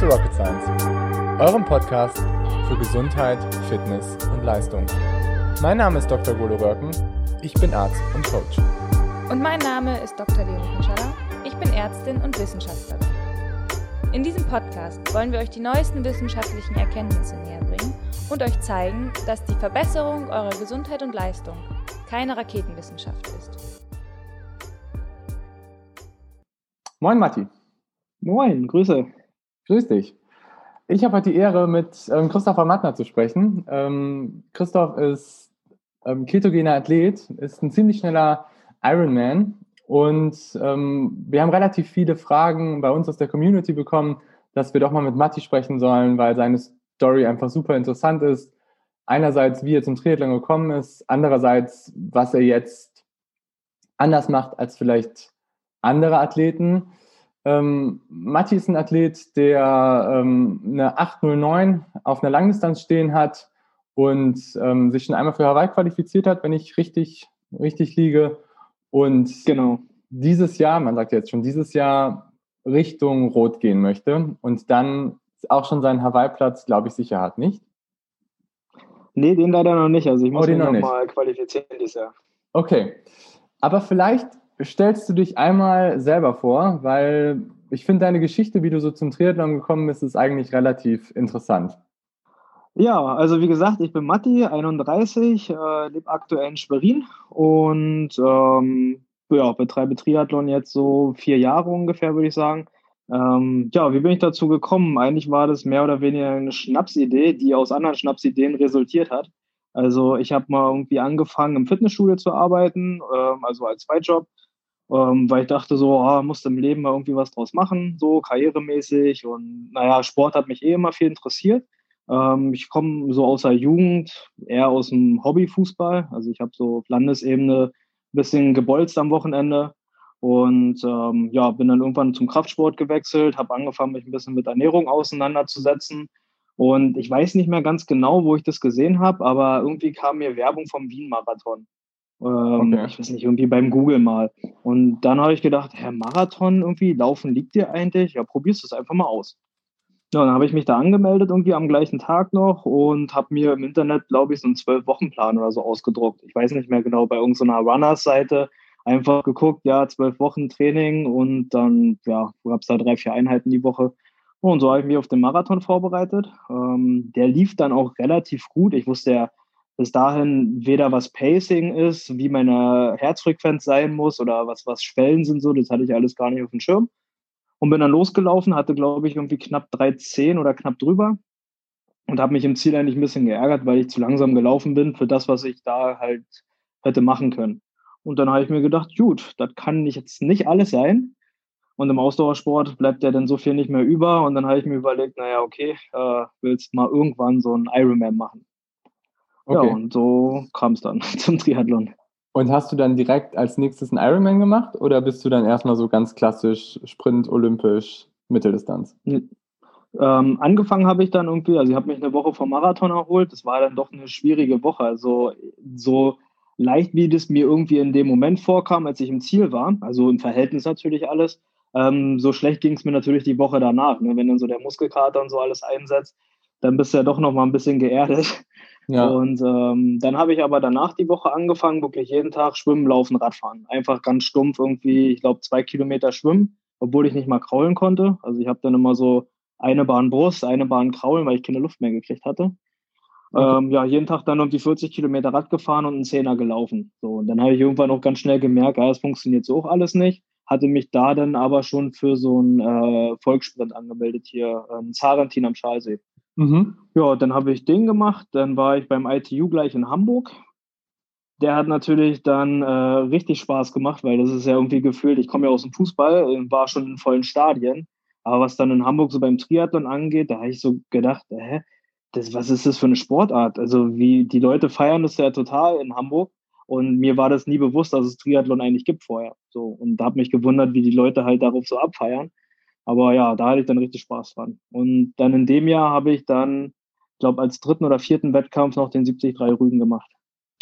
zu Rocket Science, eurem Podcast für Gesundheit, Fitness und Leistung. Mein Name ist Dr. Golo Röcken, ich bin Arzt und Coach. Und mein Name ist Dr. Leonie Pinschala, ich bin Ärztin und Wissenschaftlerin. In diesem Podcast wollen wir euch die neuesten wissenschaftlichen Erkenntnisse näher bringen und euch zeigen, dass die Verbesserung eurer Gesundheit und Leistung keine Raketenwissenschaft ist. Moin Matti. Moin, Grüße. Grüß dich. Ich habe heute die Ehre, mit ähm, Christopher Mattner zu sprechen. Ähm, Christoph ist ähm, ketogener Athlet, ist ein ziemlich schneller Ironman und ähm, wir haben relativ viele Fragen bei uns aus der Community bekommen, dass wir doch mal mit Matti sprechen sollen, weil seine Story einfach super interessant ist. Einerseits, wie er zum Triathlon gekommen ist, andererseits, was er jetzt anders macht als vielleicht andere Athleten. Ähm, Matti ist ein Athlet, der ähm, eine 809 auf einer Langdistanz stehen hat und ähm, sich schon einmal für Hawaii qualifiziert hat, wenn ich richtig, richtig liege. Und genau. dieses Jahr, man sagt jetzt schon dieses Jahr, Richtung Rot gehen möchte und dann auch schon seinen Hawaii-Platz, glaube ich, sicher hat, nicht? Nee, den leider noch nicht. Also ich muss oh, mich noch, noch mal qualifizieren dieses Jahr. Okay. Aber vielleicht stellst du dich einmal selber vor, weil ich finde deine Geschichte, wie du so zum Triathlon gekommen bist, ist eigentlich relativ interessant. Ja, also wie gesagt, ich bin Matti, 31, äh, lebe aktuell in Schwerin und ähm, ja, betreibe Triathlon jetzt so vier Jahre ungefähr, würde ich sagen. Ähm, ja, wie bin ich dazu gekommen? Eigentlich war das mehr oder weniger eine Schnapsidee, die aus anderen Schnapsideen resultiert hat. Also ich habe mal irgendwie angefangen, im Fitnessstudio zu arbeiten, ähm, also als Zweitjob ähm, weil ich dachte so, oh, musst im Leben mal irgendwie was draus machen, so karrieremäßig und naja, Sport hat mich eh immer viel interessiert. Ähm, ich komme so aus der Jugend, eher aus dem Hobbyfußball, also ich habe so auf Landesebene ein bisschen gebolzt am Wochenende und ähm, ja, bin dann irgendwann zum Kraftsport gewechselt, habe angefangen, mich ein bisschen mit Ernährung auseinanderzusetzen und ich weiß nicht mehr ganz genau, wo ich das gesehen habe, aber irgendwie kam mir Werbung vom Wien-Marathon. Ähm, okay. Ich weiß nicht, irgendwie beim Google mal. Und dann habe ich gedacht, Herr Marathon irgendwie, Laufen liegt dir eigentlich? Ja, probierst du es einfach mal aus. Ja, dann habe ich mich da angemeldet irgendwie am gleichen Tag noch und habe mir im Internet, glaube ich, so einen Zwölf-Wochen-Plan oder so ausgedruckt. Ich weiß nicht mehr genau, bei irgendeiner Runners-Seite einfach geguckt, ja, zwölf Wochen Training und dann, ja, gab es da drei, vier Einheiten die Woche. Und so habe ich mich auf den Marathon vorbereitet. Ähm, der lief dann auch relativ gut. Ich wusste ja bis dahin weder was Pacing ist, wie meine Herzfrequenz sein muss oder was, was Schwellen sind, so, das hatte ich alles gar nicht auf dem Schirm. Und bin dann losgelaufen, hatte, glaube ich, irgendwie knapp 3,10 oder knapp drüber und habe mich im Ziel eigentlich ein bisschen geärgert, weil ich zu langsam gelaufen bin für das, was ich da halt hätte machen können. Und dann habe ich mir gedacht, gut, das kann jetzt nicht alles sein. Und im Ausdauersport bleibt ja dann so viel nicht mehr über. Und dann habe ich mir überlegt, naja, okay, äh, willst mal irgendwann so einen Ironman machen. Okay. Ja, und so kam es dann zum Triathlon. Und hast du dann direkt als nächstes einen Ironman gemacht oder bist du dann erstmal so ganz klassisch Sprint, Olympisch, Mitteldistanz? Ähm, angefangen habe ich dann irgendwie, also ich habe mich eine Woche vom Marathon erholt. Das war dann doch eine schwierige Woche. Also so leicht, wie das mir irgendwie in dem Moment vorkam, als ich im Ziel war, also im Verhältnis natürlich alles, ähm, so schlecht ging es mir natürlich die Woche danach. Ne? Wenn dann so der Muskelkater und so alles einsetzt, dann bist du ja doch noch mal ein bisschen geerdet. Ja. Und ähm, dann habe ich aber danach die Woche angefangen, wirklich jeden Tag schwimmen, laufen, Radfahren. Einfach ganz stumpf irgendwie, ich glaube, zwei Kilometer schwimmen, obwohl ich nicht mal kraulen konnte. Also ich habe dann immer so eine Bahn Brust, eine Bahn kraulen, weil ich keine Luft mehr gekriegt hatte. Okay. Ähm, ja, jeden Tag dann um die 40 Kilometer Rad gefahren und einen Zehner gelaufen. So, und dann habe ich irgendwann auch ganz schnell gemerkt, ja, das funktioniert so auch alles nicht. Hatte mich da dann aber schon für so einen äh, Volkssprint angemeldet hier, ähm, Zarentin am Schalsee. Mhm. Ja, dann habe ich den gemacht. Dann war ich beim ITU gleich in Hamburg. Der hat natürlich dann äh, richtig Spaß gemacht, weil das ist ja irgendwie gefühlt, ich komme ja aus dem Fußball, war schon in vollen Stadien. Aber was dann in Hamburg so beim Triathlon angeht, da habe ich so gedacht, hä, das, was ist das für eine Sportart? Also wie die Leute feiern das ja total in Hamburg. Und mir war das nie bewusst, dass es Triathlon eigentlich gibt vorher. So, und da habe mich gewundert, wie die Leute halt darauf so abfeiern. Aber ja, da hatte ich dann richtig Spaß dran. Und dann in dem Jahr habe ich dann, ich glaube, als dritten oder vierten Wettkampf noch den 73 Rügen gemacht.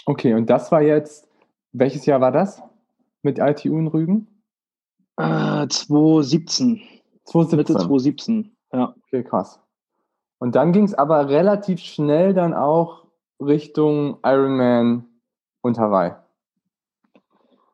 Okay, und das war jetzt, welches Jahr war das mit ITU in Rügen? Äh, 2017. 2017. Mitte 2017. Ja. Okay, krass. Und dann ging es aber relativ schnell dann auch Richtung Ironman und Hawaii.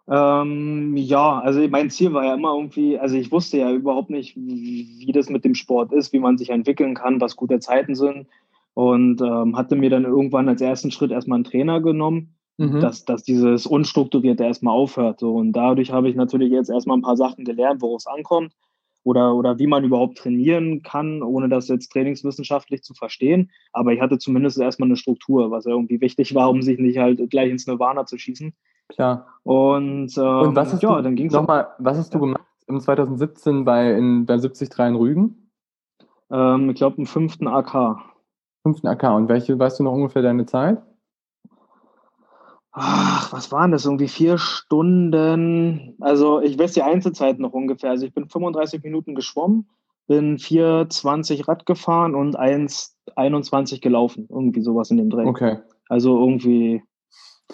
Ähm, ja, also mein Ziel war ja immer irgendwie, also ich wusste ja überhaupt nicht, wie, wie das mit dem Sport ist, wie man sich entwickeln kann, was gute Zeiten sind. Und ähm, hatte mir dann irgendwann als ersten Schritt erstmal einen Trainer genommen, mhm. dass, dass dieses Unstrukturierte erstmal aufhört. So. Und dadurch habe ich natürlich jetzt erstmal ein paar Sachen gelernt, worauf es ankommt oder, oder wie man überhaupt trainieren kann, ohne das jetzt trainingswissenschaftlich zu verstehen. Aber ich hatte zumindest erstmal eine Struktur, was irgendwie wichtig war, um sich nicht halt gleich ins Nirvana zu schießen. Klar. Und, ähm, Und was hast ja, du, dann ging's nochmal, was hast du gemacht im 2017 bei, in, bei 73 in Rügen? Ähm, ich glaube, im fünften AK. Fünften AK. Und welche, weißt du noch ungefähr deine Zeit? ach, was waren das, irgendwie vier Stunden. Also ich weiß die Einzelzeit noch ungefähr. Also ich bin 35 Minuten geschwommen, bin 4,20 Rad gefahren und 1,21 gelaufen. Irgendwie sowas in dem Dreh. Okay. Also irgendwie,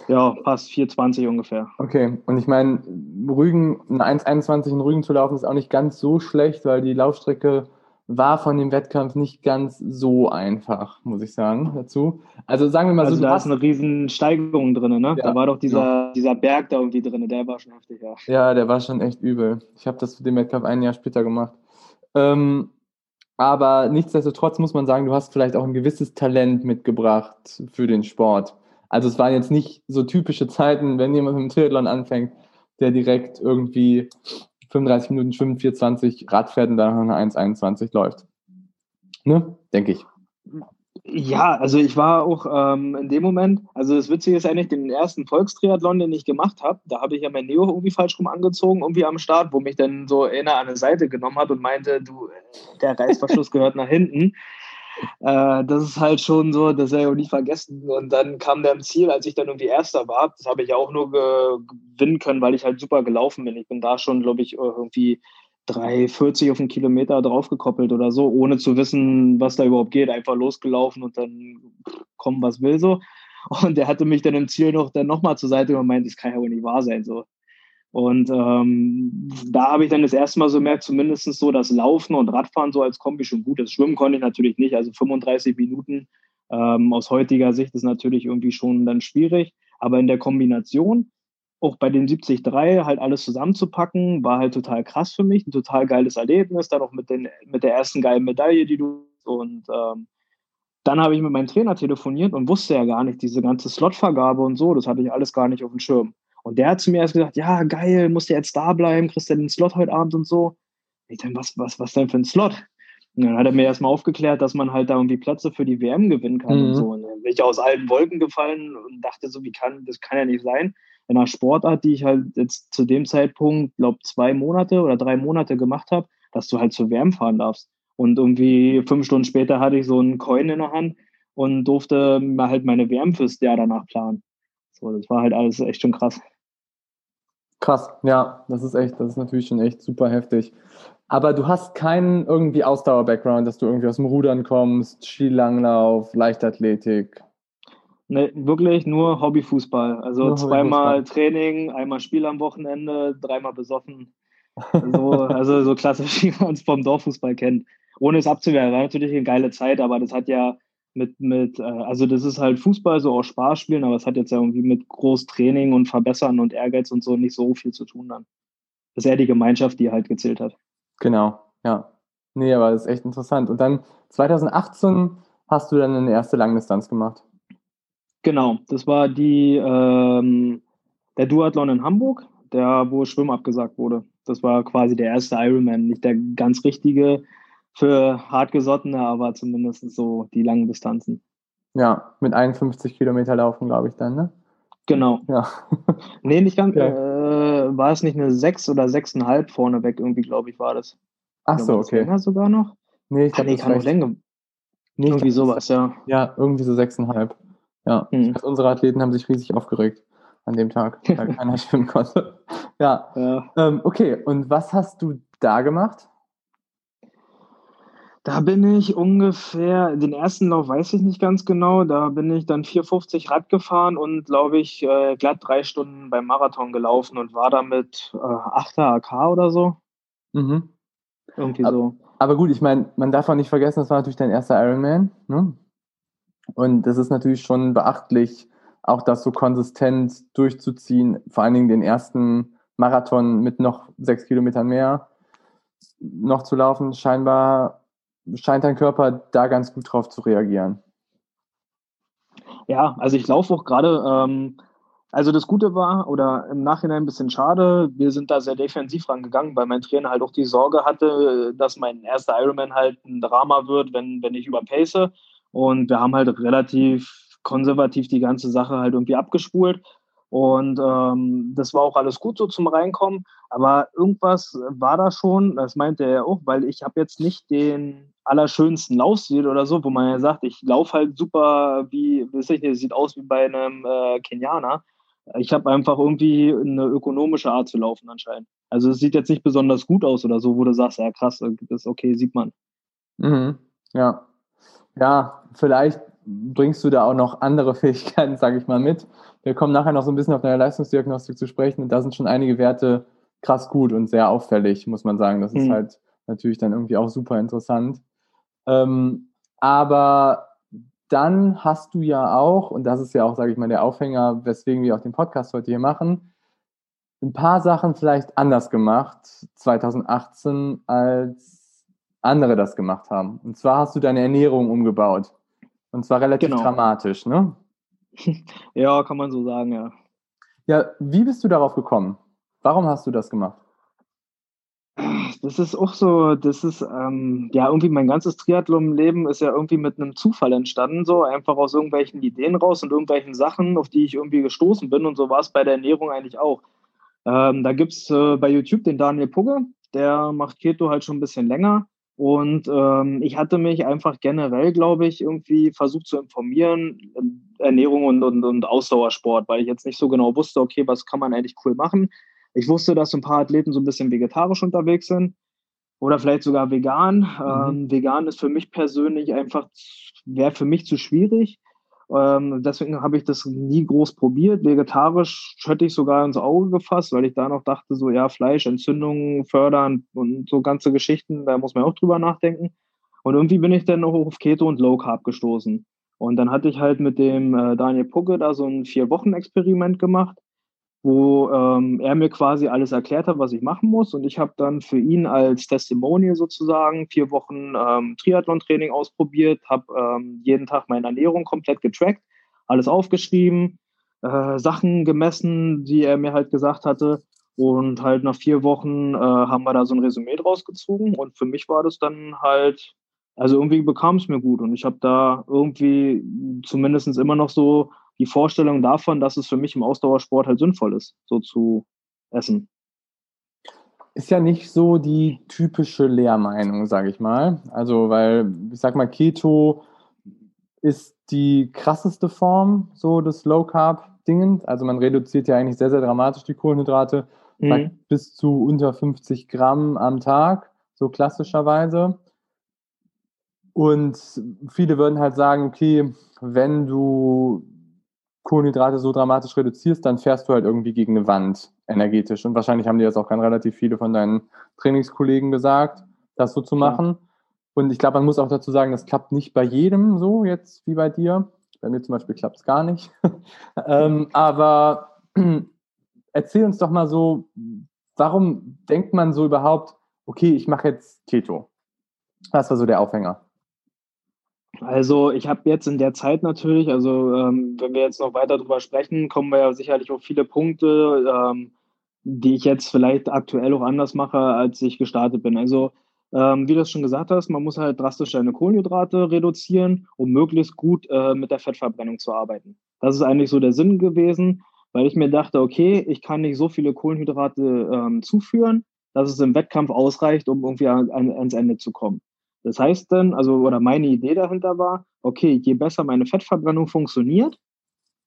ja, fast 4,20 ungefähr. Okay, und ich meine, Rügen, eine 1,21 in Rügen zu laufen, ist auch nicht ganz so schlecht, weil die Laufstrecke war von dem Wettkampf nicht ganz so einfach, muss ich sagen, dazu. Also sagen wir mal also so. Da ist eine riesen Steigerung drin, ne? Ja, da war doch dieser, ja. dieser Berg da irgendwie drin, der war schon heftig, ja. Ja, der war schon echt übel. Ich habe das für den Wettkampf ein Jahr später gemacht. Ähm, aber nichtsdestotrotz muss man sagen, du hast vielleicht auch ein gewisses Talent mitgebracht für den Sport. Also es waren jetzt nicht so typische Zeiten, wenn jemand mit dem Triathlon anfängt, der direkt irgendwie 35 Minuten schwimmen, 420 Rad fährt und dann noch eine 1,21 läuft. Ne? Denke ich. Ja, also ich war auch ähm, in dem Moment, also das Witzige ist eigentlich, den ersten Volkstriathlon, den ich gemacht habe, da habe ich ja mein Neo irgendwie falsch rum angezogen, irgendwie am Start, wo mich dann so einer an der Seite genommen hat und meinte, du, der Reißverschluss gehört nach hinten. Äh, das ist halt schon so, das werde ich auch nie vergessen. Und dann kam der im Ziel, als ich dann irgendwie Erster war. Das habe ich auch nur gewinnen können, weil ich halt super gelaufen bin. Ich bin da schon, glaube ich, irgendwie 3,40 auf einen Kilometer draufgekoppelt oder so, ohne zu wissen, was da überhaupt geht. Einfach losgelaufen und dann kommen, was will so. Und der hatte mich dann im Ziel noch dann nochmal zur Seite und meint, das kann ja wohl nicht wahr sein. So. Und ähm, da habe ich dann das erste Mal so merkt, zumindest so das Laufen und Radfahren so als Kombi schon gut ist. Schwimmen konnte ich natürlich nicht, also 35 Minuten ähm, aus heutiger Sicht ist natürlich irgendwie schon dann schwierig. Aber in der Kombination, auch bei den 73 halt alles zusammenzupacken, war halt total krass für mich, ein total geiles Erlebnis, dann auch mit, den, mit der ersten geilen Medaille, die du und ähm, dann habe ich mit meinem Trainer telefoniert und wusste ja gar nicht, diese ganze Slotvergabe und so, das hatte ich alles gar nicht auf dem Schirm. Und der hat zu mir erst gesagt, ja, geil, musst du jetzt da bleiben, kriegst du den Slot heute Abend und so. Ich dachte, was, was, was denn für ein Slot? Und dann hat er mir erstmal aufgeklärt, dass man halt da irgendwie Plätze für die WM gewinnen kann mhm. und so. Und dann bin ich aus allen Wolken gefallen und dachte so, wie kann, das kann ja nicht sein. In einer Sportart, die ich halt jetzt zu dem Zeitpunkt, glaube zwei Monate oder drei Monate gemacht habe, dass du halt zur WM fahren darfst. Und irgendwie fünf Stunden später hatte ich so einen Coin in der Hand und durfte halt meine WM fürs Jahr danach planen. So, das war halt alles echt schon krass. Krass, ja, das ist echt, das ist natürlich schon echt super heftig. Aber du hast keinen irgendwie Ausdauer-Background, dass du irgendwie aus dem Rudern kommst, Skilanglauf, Leichtathletik. Ne, wirklich nur Hobbyfußball. Also nur zweimal Hobbyfußball. Training, einmal Spiel am Wochenende, dreimal besoffen. So, also so klassisch, wie man es vom Dorffußball kennt. Ohne es abzuwehren, war natürlich eine geile Zeit, aber das hat ja mit, mit, äh, also das ist halt Fußball, so auch Spaß spielen, aber es hat jetzt ja irgendwie mit Großtraining und Verbessern und Ehrgeiz und so nicht so viel zu tun dann. Das ist eher die Gemeinschaft, die halt gezählt hat. Genau, ja. Nee, aber das ist echt interessant. Und dann 2018 hast du dann eine erste Langdistanz gemacht. Genau, das war die, ähm, der Duathlon in Hamburg, der, wo Schwimmen abgesagt wurde. Das war quasi der erste Ironman, nicht der ganz richtige, für hartgesottene, aber zumindest so die langen Distanzen. Ja, mit 51 Kilometer laufen, glaube ich dann, ne? Genau. Ja. nee, nicht ganz. Okay. Äh, war es nicht eine 6 oder 6,5 vorneweg irgendwie, glaube ich, war das. Ach so, okay. Länger sogar noch? Nee, ich glaube, nee, kann noch länger. Nee, irgendwie sowas, ja. Ja, irgendwie so 6,5. Ja. Hm. Unsere Athleten haben sich riesig aufgeregt an dem Tag, weil keiner schwimmen konnte. Ja. ja. Ähm, okay, und was hast du da gemacht? Da bin ich ungefähr, den ersten Lauf weiß ich nicht ganz genau, da bin ich dann 4,50 Rad gefahren und glaube ich äh, glatt drei Stunden beim Marathon gelaufen und war damit äh, 8er AK oder so. Mhm. Irgendwie aber, so. aber gut, ich meine, man darf auch nicht vergessen, das war natürlich dein erster Ironman. Ne? Und das ist natürlich schon beachtlich, auch das so konsistent durchzuziehen, vor allen Dingen den ersten Marathon mit noch sechs Kilometern mehr noch zu laufen. Scheinbar scheint dein Körper da ganz gut drauf zu reagieren. Ja, also ich laufe auch gerade, ähm, also das Gute war, oder im Nachhinein ein bisschen schade, wir sind da sehr defensiv rangegangen, weil mein Trainer halt auch die Sorge hatte, dass mein erster Ironman halt ein Drama wird, wenn, wenn ich überpace. Und wir haben halt relativ konservativ die ganze Sache halt irgendwie abgespult. Und ähm, das war auch alles gut so zum Reinkommen. Aber irgendwas war da schon, das meinte er auch, weil ich habe jetzt nicht den allerschönsten Laufstil oder so, wo man ja sagt, ich laufe halt super wie, weiß ich nicht, sieht aus wie bei einem äh, Kenianer. Ich habe einfach irgendwie eine ökonomische Art zu laufen anscheinend. Also es sieht jetzt nicht besonders gut aus oder so, wo du sagst, ja krass, das ist okay, sieht man. Mhm. Ja. Ja, vielleicht bringst du da auch noch andere Fähigkeiten, sage ich mal, mit. Wir kommen nachher noch so ein bisschen auf deine Leistungsdiagnostik zu sprechen. Und da sind schon einige Werte krass gut und sehr auffällig, muss man sagen. Das ist mhm. halt natürlich dann irgendwie auch super interessant. Ähm, aber dann hast du ja auch, und das ist ja auch, sage ich mal, der Aufhänger, weswegen wir auch den Podcast heute hier machen, ein paar Sachen vielleicht anders gemacht 2018, als andere das gemacht haben. Und zwar hast du deine Ernährung umgebaut. Und zwar relativ genau. dramatisch, ne? ja, kann man so sagen, ja. Ja, wie bist du darauf gekommen? Warum hast du das gemacht? Das ist auch so, das ist, ähm, ja, irgendwie mein ganzes Triathlon-Leben ist ja irgendwie mit einem Zufall entstanden, so einfach aus irgendwelchen Ideen raus und irgendwelchen Sachen, auf die ich irgendwie gestoßen bin und so war es bei der Ernährung eigentlich auch. Ähm, da gibt es äh, bei YouTube den Daniel Pugge, der macht Keto halt schon ein bisschen länger und ähm, ich hatte mich einfach generell, glaube ich, irgendwie versucht zu informieren, Ernährung und, und, und Ausdauersport, weil ich jetzt nicht so genau wusste, okay, was kann man eigentlich cool machen. Ich wusste, dass ein paar Athleten so ein bisschen vegetarisch unterwegs sind oder vielleicht sogar vegan. Mhm. Ähm, vegan ist für mich persönlich einfach, wäre für mich zu schwierig. Ähm, deswegen habe ich das nie groß probiert. Vegetarisch hätte ich sogar ins Auge gefasst, weil ich da noch dachte, so ja, Fleisch, Entzündungen fördern und so ganze Geschichten, da muss man auch drüber nachdenken. Und irgendwie bin ich dann auch auf Keto und Low Carb gestoßen. Und dann hatte ich halt mit dem äh, Daniel Pucke da so ein Vier-Wochen-Experiment gemacht wo ähm, er mir quasi alles erklärt hat, was ich machen muss. Und ich habe dann für ihn als Testimonial sozusagen vier Wochen ähm, Triathlon-Training ausprobiert, habe ähm, jeden Tag meine Ernährung komplett getrackt, alles aufgeschrieben, äh, Sachen gemessen, die er mir halt gesagt hatte. Und halt nach vier Wochen äh, haben wir da so ein Resümee draus gezogen. Und für mich war das dann halt, also irgendwie bekam es mir gut. Und ich habe da irgendwie zumindest immer noch so die Vorstellung davon, dass es für mich im Ausdauersport halt sinnvoll ist, so zu essen. Ist ja nicht so die typische Lehrmeinung, sage ich mal. Also, weil, ich sag mal, Keto ist die krasseste Form so des Low Carb Dingen. Also man reduziert ja eigentlich sehr, sehr dramatisch die Kohlenhydrate mhm. bis zu unter 50 Gramm am Tag, so klassischerweise. Und viele würden halt sagen, okay, wenn du Kohlenhydrate so dramatisch reduzierst, dann fährst du halt irgendwie gegen eine Wand energetisch. Und wahrscheinlich haben dir das auch ganz relativ viele von deinen Trainingskollegen gesagt, das so zu machen. Ja. Und ich glaube, man muss auch dazu sagen, das klappt nicht bei jedem so jetzt wie bei dir. Bei mir zum Beispiel klappt es gar nicht. ähm, aber erzähl uns doch mal so, warum denkt man so überhaupt, okay, ich mache jetzt Keto? Was war so der Aufhänger? Also ich habe jetzt in der Zeit natürlich, also ähm, wenn wir jetzt noch weiter drüber sprechen, kommen wir ja sicherlich auf viele Punkte, ähm, die ich jetzt vielleicht aktuell auch anders mache, als ich gestartet bin. Also ähm, wie du es schon gesagt hast, man muss halt drastisch seine Kohlenhydrate reduzieren, um möglichst gut äh, mit der Fettverbrennung zu arbeiten. Das ist eigentlich so der Sinn gewesen, weil ich mir dachte, okay, ich kann nicht so viele Kohlenhydrate ähm, zuführen, dass es im Wettkampf ausreicht, um irgendwie an, ans Ende zu kommen. Das heißt dann, also, oder meine Idee dahinter war, okay, je besser meine Fettverbrennung funktioniert,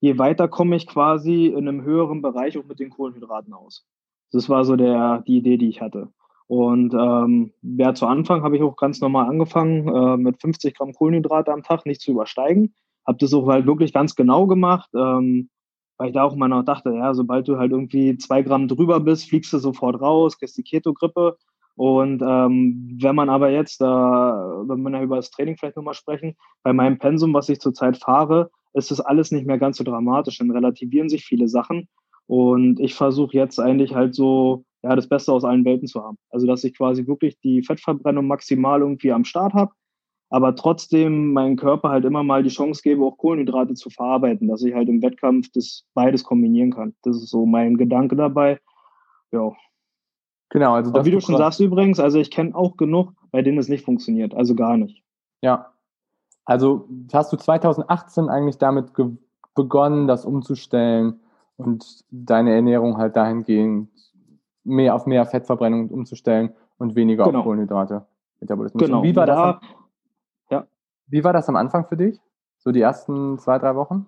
je weiter komme ich quasi in einem höheren Bereich auch mit den Kohlenhydraten aus. Das war so der, die Idee, die ich hatte. Und ähm, ja, zu Anfang habe ich auch ganz normal angefangen, äh, mit 50 Gramm Kohlenhydrate am Tag nicht zu übersteigen. Habe das auch halt wirklich ganz genau gemacht, ähm, weil ich da auch immer noch dachte, ja, sobald du halt irgendwie zwei Gramm drüber bist, fliegst du sofort raus, kriegst die Keto-Grippe. Und ähm, wenn man aber jetzt, äh, wenn wir über das Training vielleicht nochmal sprechen, bei meinem Pensum, was ich zurzeit fahre, ist das alles nicht mehr ganz so dramatisch. Dann relativieren sich viele Sachen. Und ich versuche jetzt eigentlich halt so, ja, das Beste aus allen Welten zu haben. Also, dass ich quasi wirklich die Fettverbrennung maximal irgendwie am Start habe, aber trotzdem meinen Körper halt immer mal die Chance gebe, auch Kohlenhydrate zu verarbeiten, dass ich halt im Wettkampf das beides kombinieren kann. Das ist so mein Gedanke dabei. Ja. Genau, also das wie du schon sagst übrigens, also ich kenne auch genug, bei denen es nicht funktioniert, also gar nicht. Ja. Also hast du 2018 eigentlich damit begonnen, das umzustellen und deine Ernährung halt dahingehend mehr auf mehr Fettverbrennung umzustellen und weniger genau. auf Kohlenhydrate. Genau. Wie war das? ja. Wie war das am Anfang für dich? So die ersten zwei, drei Wochen?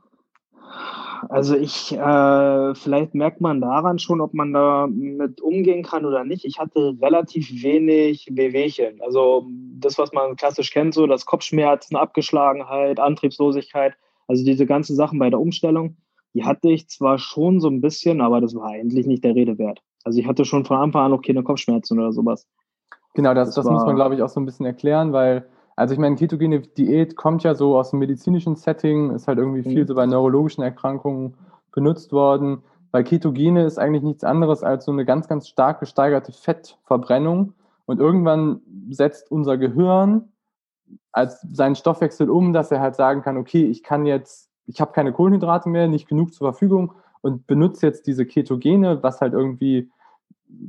Also ich, äh, vielleicht merkt man daran schon, ob man da mit umgehen kann oder nicht. Ich hatte relativ wenig Wehwehchen. Also das, was man klassisch kennt, so das Kopfschmerzen, Abgeschlagenheit, Antriebslosigkeit, also diese ganzen Sachen bei der Umstellung, die hatte ich zwar schon so ein bisschen, aber das war eigentlich nicht der Rede wert. Also ich hatte schon von Anfang an noch keine Kopfschmerzen oder sowas. Genau, das, das, das muss man, glaube ich, auch so ein bisschen erklären, weil, also ich meine, ketogene Diät kommt ja so aus dem medizinischen Setting, ist halt irgendwie viel mhm. so bei neurologischen Erkrankungen benutzt worden. Weil Ketogene ist eigentlich nichts anderes als so eine ganz, ganz stark gesteigerte Fettverbrennung. Und irgendwann setzt unser Gehirn als seinen Stoffwechsel um, dass er halt sagen kann, okay, ich kann jetzt, ich habe keine Kohlenhydrate mehr, nicht genug zur Verfügung und benutze jetzt diese Ketogene, was halt irgendwie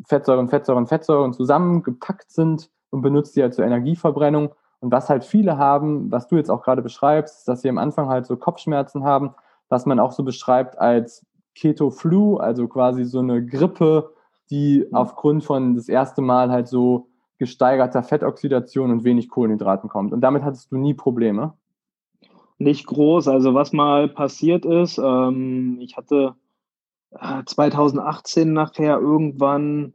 Fettsäuren, Fettsäuren, Fettsäuren zusammengepackt sind und benutzt die halt zur Energieverbrennung. Und was halt viele haben, was du jetzt auch gerade beschreibst, ist, dass sie am Anfang halt so Kopfschmerzen haben, was man auch so beschreibt als Keto-Flu, also quasi so eine Grippe, die mhm. aufgrund von das erste Mal halt so gesteigerter Fettoxidation und wenig Kohlenhydraten kommt. Und damit hattest du nie Probleme? Nicht groß. Also was mal passiert ist, ähm, ich hatte 2018 nachher irgendwann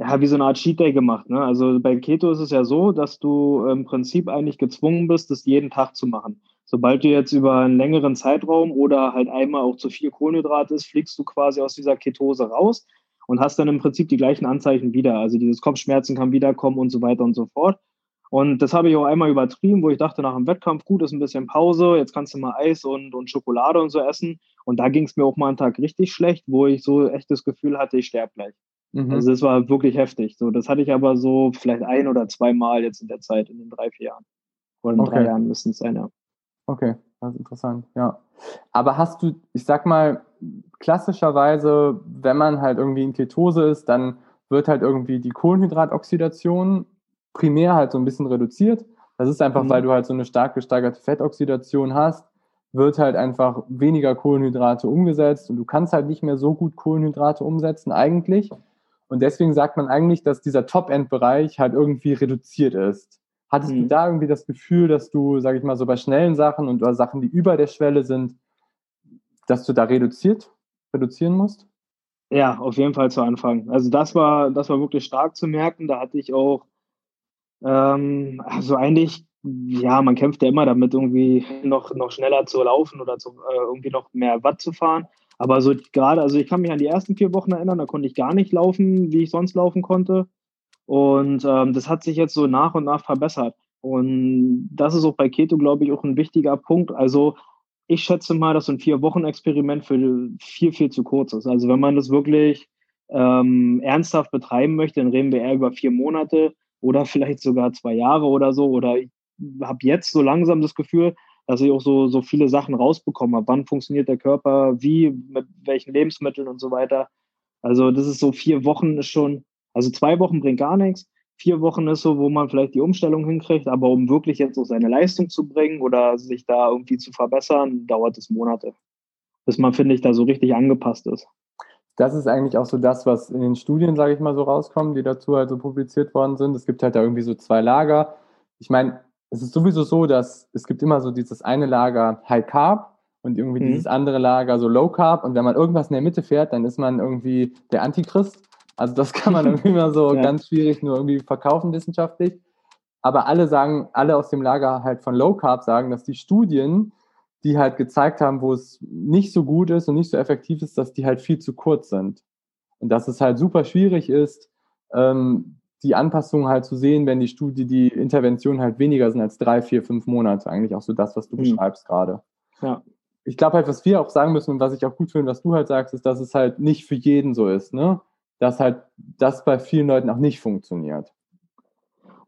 ja, wie so eine Art Cheat Day gemacht. Ne? Also bei Keto ist es ja so, dass du im Prinzip eigentlich gezwungen bist, das jeden Tag zu machen. Sobald du jetzt über einen längeren Zeitraum oder halt einmal auch zu viel Kohlenhydrat ist, fliegst du quasi aus dieser Ketose raus und hast dann im Prinzip die gleichen Anzeichen wieder. Also dieses Kopfschmerzen kann wiederkommen und so weiter und so fort. Und das habe ich auch einmal übertrieben, wo ich dachte, nach dem Wettkampf, gut, ist ein bisschen Pause, jetzt kannst du mal Eis und, und Schokolade und so essen. Und da ging es mir auch mal einen Tag richtig schlecht, wo ich so echt das Gefühl hatte, ich sterbe gleich. Mhm. Also das war wirklich heftig. So, das hatte ich aber so vielleicht ein oder zwei Mal jetzt in der Zeit, in den drei, vier Jahren. Oder in okay. drei Jahren müssen es sein, ja. Okay, das ist interessant, ja. Aber hast du, ich sag mal, klassischerweise, wenn man halt irgendwie in Ketose ist, dann wird halt irgendwie die Kohlenhydratoxidation primär halt so ein bisschen reduziert. Das ist einfach, mhm. weil du halt so eine stark gesteigerte Fettoxidation hast, wird halt einfach weniger Kohlenhydrate umgesetzt und du kannst halt nicht mehr so gut Kohlenhydrate umsetzen eigentlich. Und deswegen sagt man eigentlich, dass dieser Top-End-Bereich halt irgendwie reduziert ist. Hattest mhm. du da irgendwie das Gefühl, dass du, sag ich mal, so bei schnellen Sachen und oder Sachen, die über der Schwelle sind, dass du da reduziert, reduzieren musst? Ja, auf jeden Fall zu Anfang. Also das war, das war wirklich stark zu merken. Da hatte ich auch ähm, also eigentlich, ja, man kämpft ja immer damit, irgendwie noch, noch schneller zu laufen oder zu, äh, irgendwie noch mehr Watt zu fahren. Aber so gerade, also ich kann mich an die ersten vier Wochen erinnern, da konnte ich gar nicht laufen, wie ich sonst laufen konnte. Und ähm, das hat sich jetzt so nach und nach verbessert. Und das ist auch bei Keto, glaube ich, auch ein wichtiger Punkt. Also ich schätze mal, dass so ein Vier-Wochen-Experiment für viel, viel zu kurz ist. Also wenn man das wirklich ähm, ernsthaft betreiben möchte, dann reden wir eher über vier Monate oder vielleicht sogar zwei Jahre oder so. Oder ich habe jetzt so langsam das Gefühl, dass ich auch so, so viele Sachen rausbekommen habe. Wann funktioniert der Körper, wie, mit welchen Lebensmitteln und so weiter. Also das ist so vier Wochen ist schon, also zwei Wochen bringt gar nichts. Vier Wochen ist so, wo man vielleicht die Umstellung hinkriegt, aber um wirklich jetzt auch seine Leistung zu bringen oder sich da irgendwie zu verbessern, dauert es Monate. Bis man, finde ich, da so richtig angepasst ist das ist eigentlich auch so das, was in den Studien, sage ich mal, so rauskommt, die dazu halt so publiziert worden sind. Es gibt halt da irgendwie so zwei Lager. Ich meine, es ist sowieso so, dass es gibt immer so dieses eine Lager High Carb und irgendwie mhm. dieses andere Lager so Low Carb. Und wenn man irgendwas in der Mitte fährt, dann ist man irgendwie der Antichrist. Also das kann man irgendwie immer so ja. ganz schwierig nur irgendwie verkaufen wissenschaftlich. Aber alle sagen, alle aus dem Lager halt von Low Carb sagen, dass die Studien die halt gezeigt haben, wo es nicht so gut ist und nicht so effektiv ist, dass die halt viel zu kurz sind. Und dass es halt super schwierig ist, ähm, die Anpassung halt zu sehen, wenn die Studie, die Intervention halt weniger sind als drei, vier, fünf Monate. Eigentlich auch so das, was du mhm. beschreibst gerade. Ja. Ich glaube halt, was wir auch sagen müssen und was ich auch gut finde, was du halt sagst, ist, dass es halt nicht für jeden so ist, ne? Dass halt das bei vielen Leuten auch nicht funktioniert.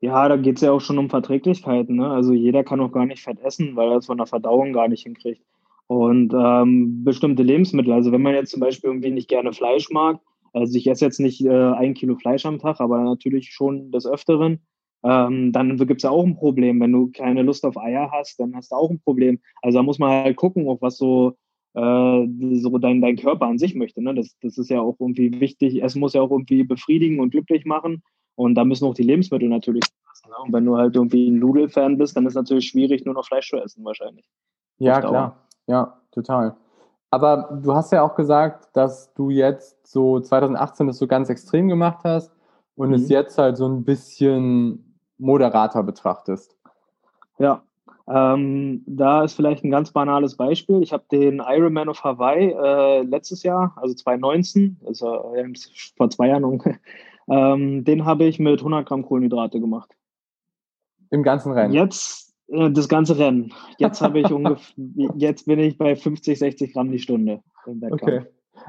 Ja, da geht es ja auch schon um Verträglichkeiten. Ne? Also jeder kann auch gar nicht Fett essen, weil er es von der Verdauung gar nicht hinkriegt. Und ähm, bestimmte Lebensmittel, also wenn man jetzt zum Beispiel irgendwie nicht gerne Fleisch mag, also ich esse jetzt nicht äh, ein Kilo Fleisch am Tag, aber natürlich schon des Öfteren, ähm, dann gibt es ja auch ein Problem. Wenn du keine Lust auf Eier hast, dann hast du auch ein Problem. Also da muss man halt gucken, auf was so, äh, so dein, dein Körper an sich möchte. Ne? Das, das ist ja auch irgendwie wichtig. Es muss ja auch irgendwie befriedigen und glücklich machen. Und da müssen auch die Lebensmittel natürlich passen. Ne? Und wenn du halt irgendwie ein Nudelfan bist, dann ist es natürlich schwierig, nur noch Fleisch zu essen wahrscheinlich. Ja, klar. Ja, total. Aber du hast ja auch gesagt, dass du jetzt so 2018 das so ganz extrem gemacht hast und mhm. es jetzt halt so ein bisschen moderater betrachtest. Ja, ähm, da ist vielleicht ein ganz banales Beispiel. Ich habe den Ironman of Hawaii äh, letztes Jahr, also 2019, also äh, vor zwei Jahren, ähm, den habe ich mit 100 Gramm Kohlenhydrate gemacht. Im ganzen Rennen? Jetzt das ganze Rennen. Jetzt habe ich ungefähr, jetzt bin ich bei 50, 60 Gramm die Stunde Okay.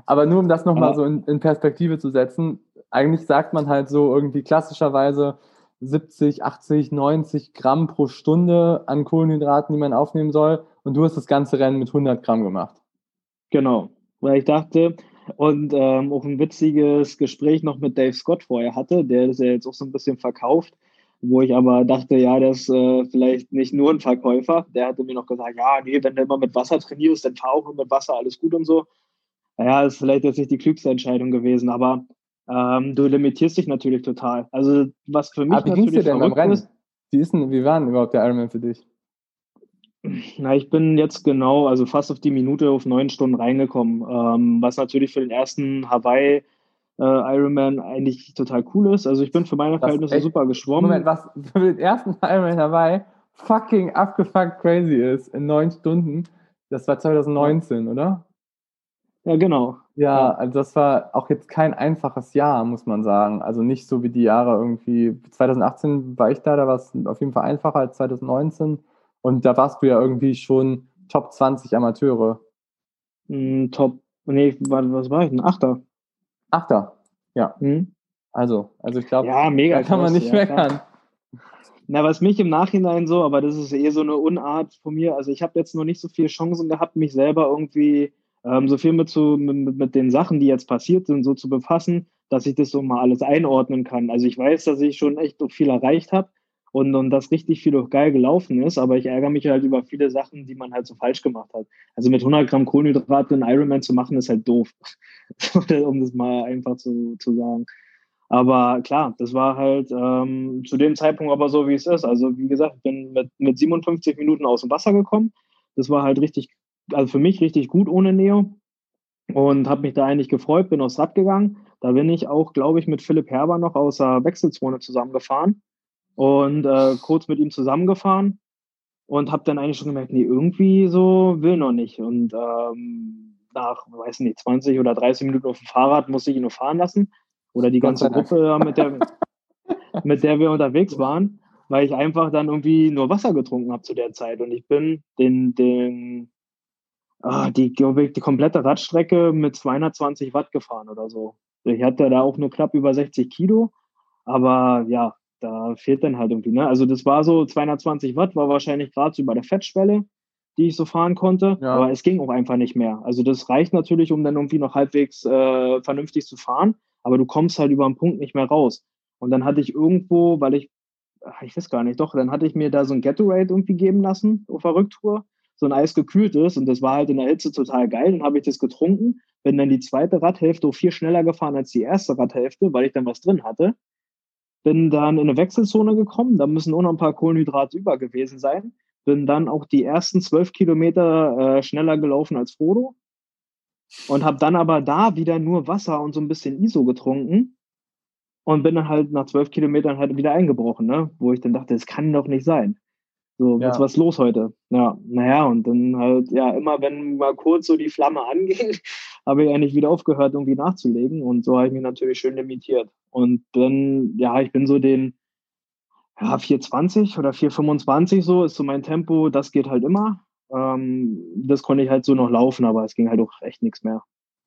Aber nur um das nochmal so in, in Perspektive zu setzen, eigentlich sagt man halt so irgendwie klassischerweise 70, 80, 90 Gramm pro Stunde an Kohlenhydraten, die man aufnehmen soll. Und du hast das ganze Rennen mit 100 Gramm gemacht. Genau, weil ich dachte, und ähm, auch ein witziges Gespräch noch mit Dave Scott vorher hatte, der ist ja jetzt auch so ein bisschen verkauft, wo ich aber dachte, ja, der ist äh, vielleicht nicht nur ein Verkäufer. Der hatte mir noch gesagt, ja, nee, wenn du immer mit Wasser trainierst, dann fahr auch nur mit Wasser, alles gut und so. Naja, ist vielleicht jetzt nicht die klügste Entscheidung gewesen, aber ähm, du limitierst dich natürlich total. Also was für mich aber wie natürlich dir denn beim Rennen? Wie, ist denn, wie war denn überhaupt der Ironman für dich? Na, ich bin jetzt genau, also fast auf die Minute auf neun Stunden reingekommen, ähm, was natürlich für den ersten Hawaii äh, Ironman eigentlich total cool ist. Also ich bin für meine Verhältnisse super geschwommen. Moment, was für den ersten Ironman Hawaii fucking abgefuckt crazy ist in neun Stunden, das war 2019, oder? Ja, genau. Ja, also das war auch jetzt kein einfaches Jahr, muss man sagen. Also nicht so wie die Jahre irgendwie. 2018 war ich da, da war es auf jeden Fall einfacher als 2019. Und da warst du ja irgendwie schon Top 20 Amateure. Mm, Top, nee, was war ich? Ein Achter. Achter, ja. Mhm. Also, also ich glaube, ja, mega da kann man nicht ja, meckern. Klar. Na, was mich im Nachhinein so, aber das ist eh so eine Unart von mir. Also ich habe jetzt noch nicht so viele Chancen gehabt, mich selber irgendwie ähm, so viel mit, zu, mit, mit den Sachen, die jetzt passiert sind, so zu befassen, dass ich das so mal alles einordnen kann. Also ich weiß, dass ich schon echt so viel erreicht habe und, und dass richtig viel auch geil gelaufen ist, aber ich ärgere mich halt über viele Sachen, die man halt so falsch gemacht hat. Also mit 100 Gramm Kohlenhydrate einen Ironman zu machen, ist halt doof, um das mal einfach zu, zu sagen. Aber klar, das war halt ähm, zu dem Zeitpunkt aber so, wie es ist. Also wie gesagt, ich bin mit, mit 57 Minuten aus dem Wasser gekommen. Das war halt richtig also für mich richtig gut ohne Neo und habe mich da eigentlich gefreut, bin aufs Rad gegangen. Da bin ich auch, glaube ich, mit Philipp Herber noch aus der Wechselzone zusammengefahren und äh, kurz mit ihm zusammengefahren und habe dann eigentlich schon gemerkt, nee, irgendwie so will noch nicht. Und ähm, nach, weiß nicht, 20 oder 30 Minuten auf dem Fahrrad musste ich ihn nur fahren lassen oder die ganze Gruppe, mit der, mit der wir unterwegs waren, weil ich einfach dann irgendwie nur Wasser getrunken habe zu der Zeit. Und ich bin den, den ah, die, die komplette Radstrecke mit 220 Watt gefahren oder so. Ich hatte da auch nur knapp über 60 Kilo, aber ja, da fehlt dann halt irgendwie, ne? Also das war so 220 Watt, war wahrscheinlich gerade so über der Fettschwelle, die ich so fahren konnte, ja. aber es ging auch einfach nicht mehr. Also das reicht natürlich, um dann irgendwie noch halbwegs äh, vernünftig zu fahren, aber du kommst halt über einen Punkt nicht mehr raus. Und dann hatte ich irgendwo, weil ich, ich weiß gar nicht, doch, dann hatte ich mir da so ein Gatorade irgendwie geben lassen auf der Rücktour so ein Eis gekühlt ist und das war halt in der Hitze total geil. Dann habe ich das getrunken, bin dann die zweite Radhälfte viel schneller gefahren als die erste Radhälfte, weil ich dann was drin hatte. Bin dann in eine Wechselzone gekommen, da müssen auch noch ein paar Kohlenhydrate über gewesen sein. Bin dann auch die ersten zwölf Kilometer äh, schneller gelaufen als Frodo und habe dann aber da wieder nur Wasser und so ein bisschen ISO getrunken und bin dann halt nach zwölf Kilometern halt wieder eingebrochen, ne? wo ich dann dachte, das kann doch nicht sein. So, ja. was, was los heute? Ja, naja, und dann halt, ja, immer wenn mal kurz so die Flamme anging, habe ich eigentlich wieder aufgehört, irgendwie nachzulegen. Und so habe ich mich natürlich schön limitiert. Und dann, ja, ich bin so den, ja, 420 oder 425 so ist so mein Tempo, das geht halt immer. Ähm, das konnte ich halt so noch laufen, aber es ging halt auch echt nichts mehr.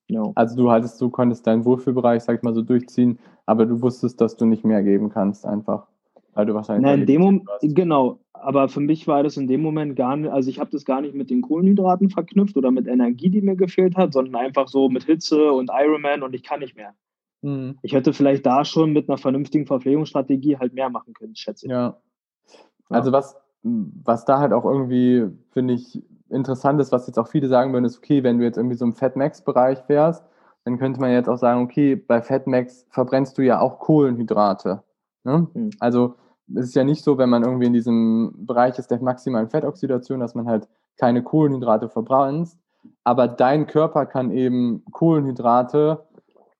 Ja. Also du hattest, du konntest deinen Wohlfühlbereich, sag ich mal, so durchziehen, aber du wusstest, dass du nicht mehr geben kannst, einfach. Weil du wahrscheinlich. Nein, in dem Moment, genau. Aber für mich war das in dem Moment gar nicht, also ich habe das gar nicht mit den Kohlenhydraten verknüpft oder mit Energie, die mir gefehlt hat, sondern einfach so mit Hitze und Ironman und ich kann nicht mehr. Mhm. Ich hätte vielleicht da schon mit einer vernünftigen Verpflegungsstrategie halt mehr machen können, schätze ich. Ja. Also was, was da halt auch irgendwie, finde ich, interessant ist, was jetzt auch viele sagen würden, ist, okay, wenn du jetzt irgendwie so im Fatmax-Bereich wärst, dann könnte man jetzt auch sagen, okay, bei Fatmax verbrennst du ja auch Kohlenhydrate. Ne? Mhm. Also es ist ja nicht so, wenn man irgendwie in diesem Bereich ist der maximalen Fettoxidation, dass man halt keine Kohlenhydrate verbrennt, aber dein Körper kann eben Kohlenhydrate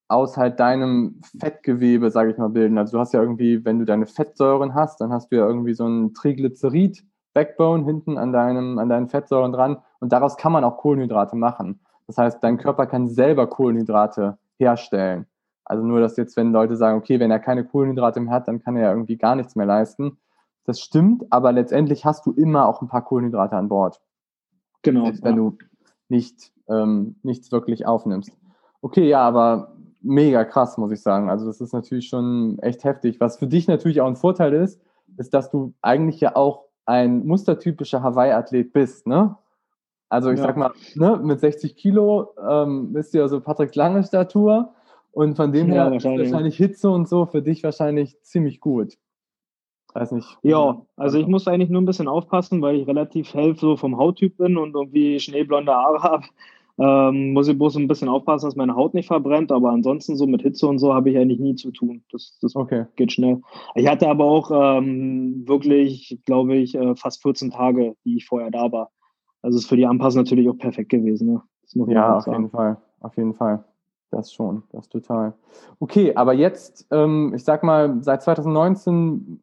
aus halt deinem Fettgewebe, sage ich mal, bilden. Also du hast ja irgendwie, wenn du deine Fettsäuren hast, dann hast du ja irgendwie so ein Triglycerid Backbone hinten an deinem an deinen Fettsäuren dran und daraus kann man auch Kohlenhydrate machen. Das heißt, dein Körper kann selber Kohlenhydrate herstellen. Also nur, dass jetzt, wenn Leute sagen, okay, wenn er keine Kohlenhydrate mehr hat, dann kann er ja irgendwie gar nichts mehr leisten. Das stimmt, aber letztendlich hast du immer auch ein paar Kohlenhydrate an Bord. Genau. Selbst wenn ja. du nicht, ähm, nichts wirklich aufnimmst. Okay, ja, aber mega krass, muss ich sagen. Also das ist natürlich schon echt heftig. Was für dich natürlich auch ein Vorteil ist, ist, dass du eigentlich ja auch ein mustertypischer Hawaii-Athlet bist, ne? Also ich ja. sag mal, ne, mit 60 Kilo ähm, bist du ja so Patrick Lange Statur und von dem ja, her wahrscheinlich. wahrscheinlich Hitze und so für dich wahrscheinlich ziemlich gut. Weiß nicht. Ja, also ich muss eigentlich nur ein bisschen aufpassen, weil ich relativ hell so vom Hauttyp bin und irgendwie schneeblonde Haare habe. Ähm, muss ich bloß ein bisschen aufpassen, dass meine Haut nicht verbrennt, aber ansonsten so mit Hitze und so habe ich eigentlich nie zu tun. Das, das okay. geht schnell. Ich hatte aber auch ähm, wirklich, glaube ich, äh, fast 14 Tage, die ich vorher da war. Also ist für die Anpassung natürlich auch perfekt gewesen. Ne? ja, auf jeden Fall. Auf jeden Fall. Das schon, das total. Okay, aber jetzt, ähm, ich sag mal, seit 2019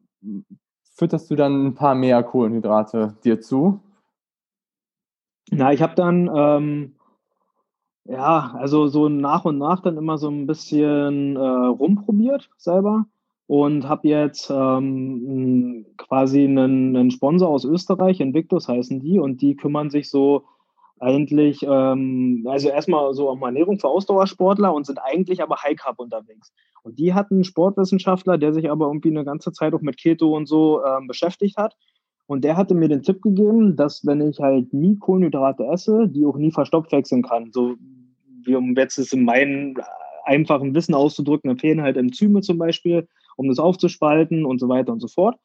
fütterst du dann ein paar mehr Kohlenhydrate dir zu? Na, ich habe dann, ähm, ja, also so nach und nach dann immer so ein bisschen äh, rumprobiert selber und habe jetzt ähm, quasi einen, einen Sponsor aus Österreich, Invictus heißen die, und die kümmern sich so eigentlich, ähm, also erstmal so um Ernährung für Ausdauersportler und sind eigentlich aber High Carb unterwegs. Und die hatten einen Sportwissenschaftler, der sich aber irgendwie eine ganze Zeit auch mit Keto und so ähm, beschäftigt hat. Und der hatte mir den Tipp gegeben, dass wenn ich halt nie Kohlenhydrate esse, die auch nie verstopft wechseln kann, so wie um jetzt es in meinem einfachen Wissen auszudrücken, empfehlen halt Enzyme zum Beispiel, um das aufzuspalten und so weiter und so fort.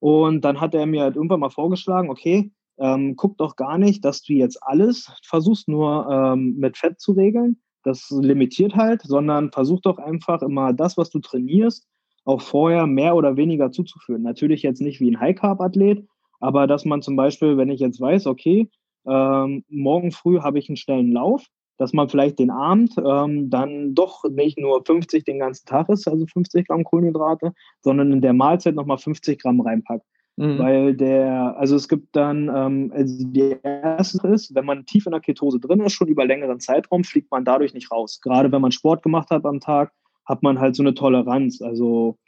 Und dann hat er mir halt irgendwann mal vorgeschlagen, okay, ähm, guck doch gar nicht, dass du jetzt alles versuchst nur ähm, mit Fett zu regeln. Das limitiert halt, sondern versuch doch einfach immer das, was du trainierst, auch vorher mehr oder weniger zuzuführen. Natürlich jetzt nicht wie ein High-Carb-Athlet, aber dass man zum Beispiel, wenn ich jetzt weiß, okay, ähm, morgen früh habe ich einen schnellen Lauf, dass man vielleicht den Abend ähm, dann doch nicht nur 50 den ganzen Tag ist, also 50 Gramm Kohlenhydrate, sondern in der Mahlzeit nochmal 50 Gramm reinpackt. Mhm. Weil der, also es gibt dann, ähm, also die erste ist, wenn man tief in der Ketose drin ist, schon über längeren Zeitraum, fliegt man dadurch nicht raus. Gerade wenn man Sport gemacht hat am Tag, hat man halt so eine Toleranz. Also,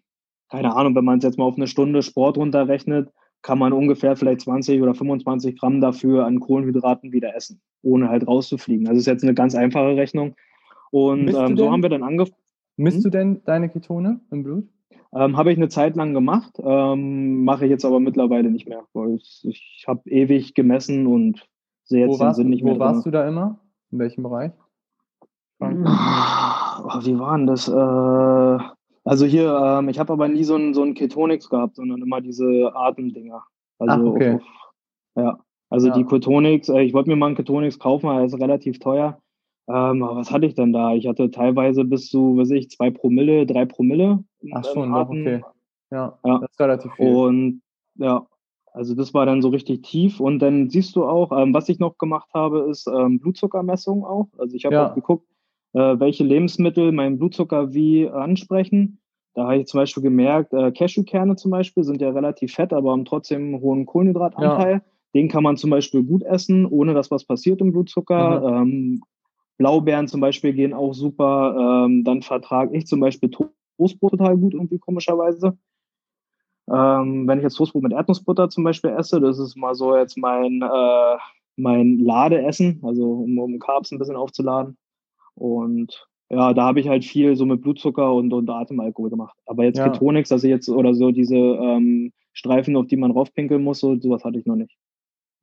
keine Ahnung, wenn man es jetzt mal auf eine Stunde Sport runterrechnet, kann man ungefähr vielleicht 20 oder 25 Gramm dafür an Kohlenhydraten wieder essen, ohne halt rauszufliegen. Also ist jetzt eine ganz einfache Rechnung. Und ähm, so haben wir dann angefangen. Misst hm? du denn deine Ketone im Blut? Ähm, habe ich eine Zeit lang gemacht, ähm, mache ich jetzt aber mittlerweile nicht mehr. Weil ich, habe ewig gemessen und sehe jetzt den Sinn nicht wo mehr. Wo warst drin. du da immer? In welchem Bereich? Oh, wie war denn das? Äh, also hier, ähm, ich habe aber nie so ein, so Ketonix gehabt, sondern immer diese Atemdinger. Also, Ach, okay. Auf, ja, also ja. die Ketonix, äh, ich wollte mir mal einen Ketonix kaufen, aber das ist relativ teuer. Ähm, was hatte ich denn da? Ich hatte teilweise bis zu, weiß ich, zwei Promille, drei Promille. Ach schon, doch, okay. Ja, ja, das ist relativ viel. Und ja, also das war dann so richtig tief. Und dann siehst du auch, ähm, was ich noch gemacht habe, ist ähm, Blutzuckermessung auch. Also ich habe ja. auch geguckt, äh, welche Lebensmittel meinen Blutzucker wie ansprechen. Da habe ich zum Beispiel gemerkt, äh, Cashewkerne zum Beispiel sind ja relativ fett, aber haben trotzdem einen hohen Kohlenhydratanteil. Ja. Den kann man zum Beispiel gut essen, ohne dass was passiert im Blutzucker. Mhm. Ähm, Blaubeeren zum Beispiel gehen auch super. Ähm, dann vertrage ich zum Beispiel Toastbrot total gut, irgendwie komischerweise. Ähm, wenn ich jetzt Toastbrot mit Erdnussbutter zum Beispiel esse, das ist mal so jetzt mein, äh, mein Ladeessen, also um, um Carbs ein bisschen aufzuladen. Und ja, da habe ich halt viel so mit Blutzucker und, und Atemalkohol gemacht. Aber jetzt ja. Ketonix, dass ich jetzt oder so diese ähm, Streifen, auf die man raufpinkeln muss, so, sowas hatte ich noch nicht.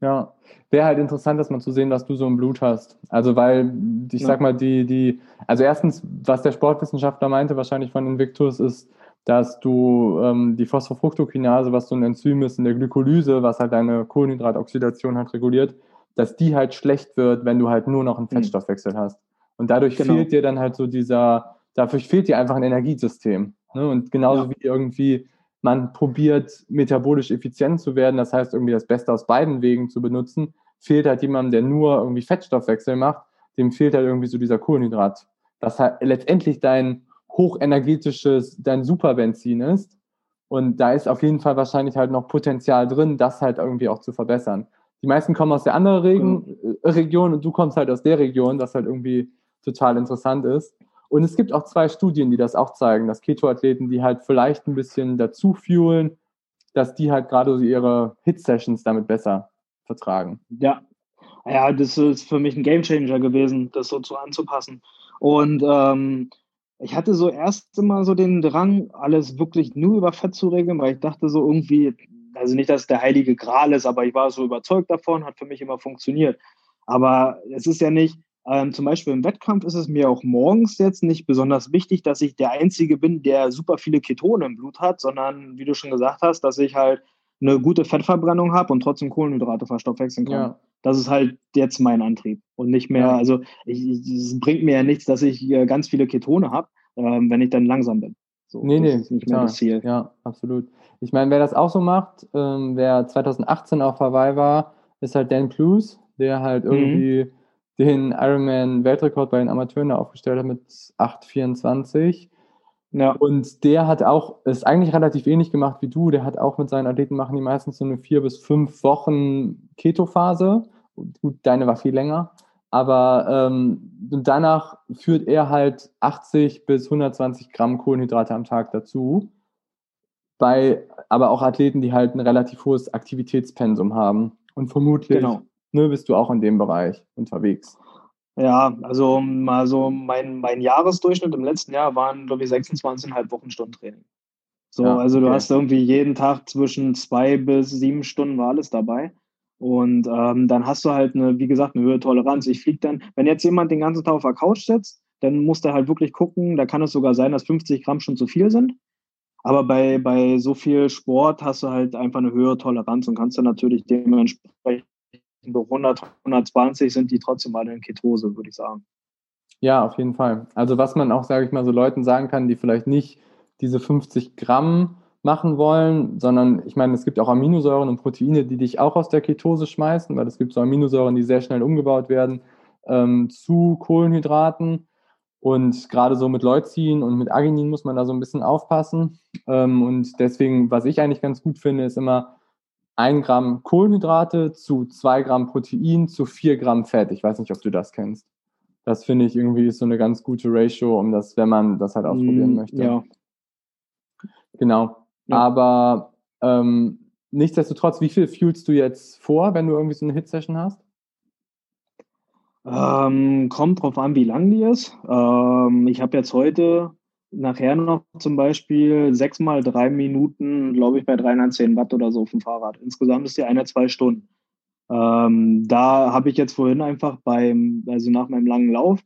Ja, wäre halt interessant, dass man zu sehen, was du so im Blut hast. Also, weil ich ja. sag mal, die, die, also erstens, was der Sportwissenschaftler meinte, wahrscheinlich von Invictus, ist, dass du ähm, die Phosphofructokinase, was so ein Enzym ist in der Glykolyse, was halt deine Kohlenhydratoxidation halt reguliert, dass die halt schlecht wird, wenn du halt nur noch einen hm. Fettstoffwechsel mhm. hast. Und dadurch genau. fehlt dir dann halt so dieser, dafür fehlt dir einfach ein Energiesystem. Ne? Und genauso ja. wie irgendwie man probiert, metabolisch effizient zu werden, das heißt irgendwie das Beste aus beiden Wegen zu benutzen, fehlt halt jemandem, der nur irgendwie Fettstoffwechsel macht, dem fehlt halt irgendwie so dieser Kohlenhydrat, was halt letztendlich dein hochenergetisches, dein Superbenzin ist. Und da ist auf jeden Fall wahrscheinlich halt noch Potenzial drin, das halt irgendwie auch zu verbessern. Die meisten kommen aus der anderen Regen, mhm. Region und du kommst halt aus der Region, was halt irgendwie total interessant ist. Und es gibt auch zwei Studien, die das auch zeigen, dass Keto-Athleten, die halt vielleicht ein bisschen dazu fuelen, dass die halt gerade so ihre Hit-Sessions damit besser vertragen. Ja. Ja, das ist für mich ein Gamechanger gewesen, das so zu anzupassen. Und ähm, ich hatte so erst immer so den Drang, alles wirklich nur über Fett zu regeln, weil ich dachte so irgendwie, also nicht, dass es der heilige Gral ist, aber ich war so überzeugt davon, hat für mich immer funktioniert. Aber es ist ja nicht, ähm, zum Beispiel im Wettkampf ist es mir auch morgens jetzt nicht besonders wichtig, dass ich der Einzige bin, der super viele Ketone im Blut hat, sondern wie du schon gesagt hast, dass ich halt eine gute Fettverbrennung habe und trotzdem Kohlenhydrate verstoffwechseln kann. Ja. Das ist halt jetzt mein Antrieb und nicht mehr, ja. also es bringt mir ja nichts, dass ich ganz viele Ketone habe, ähm, wenn ich dann langsam bin. So, nee, nee, ist nicht mehr das Ziel. Ja, absolut. Ich meine, wer das auch so macht, ähm, wer 2018 auf Hawaii war, ist halt Dan Clues, der halt mhm. irgendwie mhm den Ironman-Weltrekord bei den Amateuren aufgestellt hat mit 8,24. Ja. Und der hat auch, ist eigentlich relativ ähnlich gemacht wie du, der hat auch mit seinen Athleten machen die meistens so eine vier bis fünf Wochen Keto-Phase. Gut, deine war viel länger. Aber ähm, danach führt er halt 80 bis 120 Gramm Kohlenhydrate am Tag dazu. Bei aber auch Athleten, die halt ein relativ hohes Aktivitätspensum haben. Und vermutlich genau ne, bist du auch in dem Bereich unterwegs? Ja, also mal so mein, mein Jahresdurchschnitt im letzten Jahr waren, glaube ich, 26,5 Wochenstunden Training. So, ja, also du hast irgendwie jeden Tag zwischen zwei bis sieben Stunden war alles dabei. Und ähm, dann hast du halt eine, wie gesagt, eine höhere Toleranz. Ich fliege dann, wenn jetzt jemand den ganzen Tag auf der Couch sitzt, dann muss der halt wirklich gucken, da kann es sogar sein, dass 50 Gramm schon zu viel sind. Aber bei, bei so viel Sport hast du halt einfach eine höhere Toleranz und kannst dann natürlich dementsprechend 100, 120 sind die trotzdem alle in Ketose, würde ich sagen. Ja, auf jeden Fall. Also was man auch, sage ich mal, so Leuten sagen kann, die vielleicht nicht diese 50 Gramm machen wollen, sondern ich meine, es gibt auch Aminosäuren und Proteine, die dich auch aus der Ketose schmeißen, weil es gibt so Aminosäuren, die sehr schnell umgebaut werden ähm, zu Kohlenhydraten. Und gerade so mit Leucin und mit Arginin muss man da so ein bisschen aufpassen. Ähm, und deswegen, was ich eigentlich ganz gut finde, ist immer ein Gramm Kohlenhydrate zu zwei Gramm Protein zu vier Gramm Fett. Ich weiß nicht, ob du das kennst. Das finde ich irgendwie ist so eine ganz gute Ratio, um das, wenn man das halt ausprobieren mm, möchte. Ja. Genau. Ja. Aber ähm, nichtsdestotrotz, wie viel fühlst du jetzt vor, wenn du irgendwie so eine Hit-Session hast? Ähm, kommt drauf an, wie lang die ist. Ähm, ich habe jetzt heute nachher noch zum Beispiel sechs mal drei Minuten, glaube ich, bei 310 Watt oder so auf dem Fahrrad. Insgesamt ist die eine, zwei Stunden. Ähm, da habe ich jetzt vorhin einfach beim, also nach meinem langen Lauf,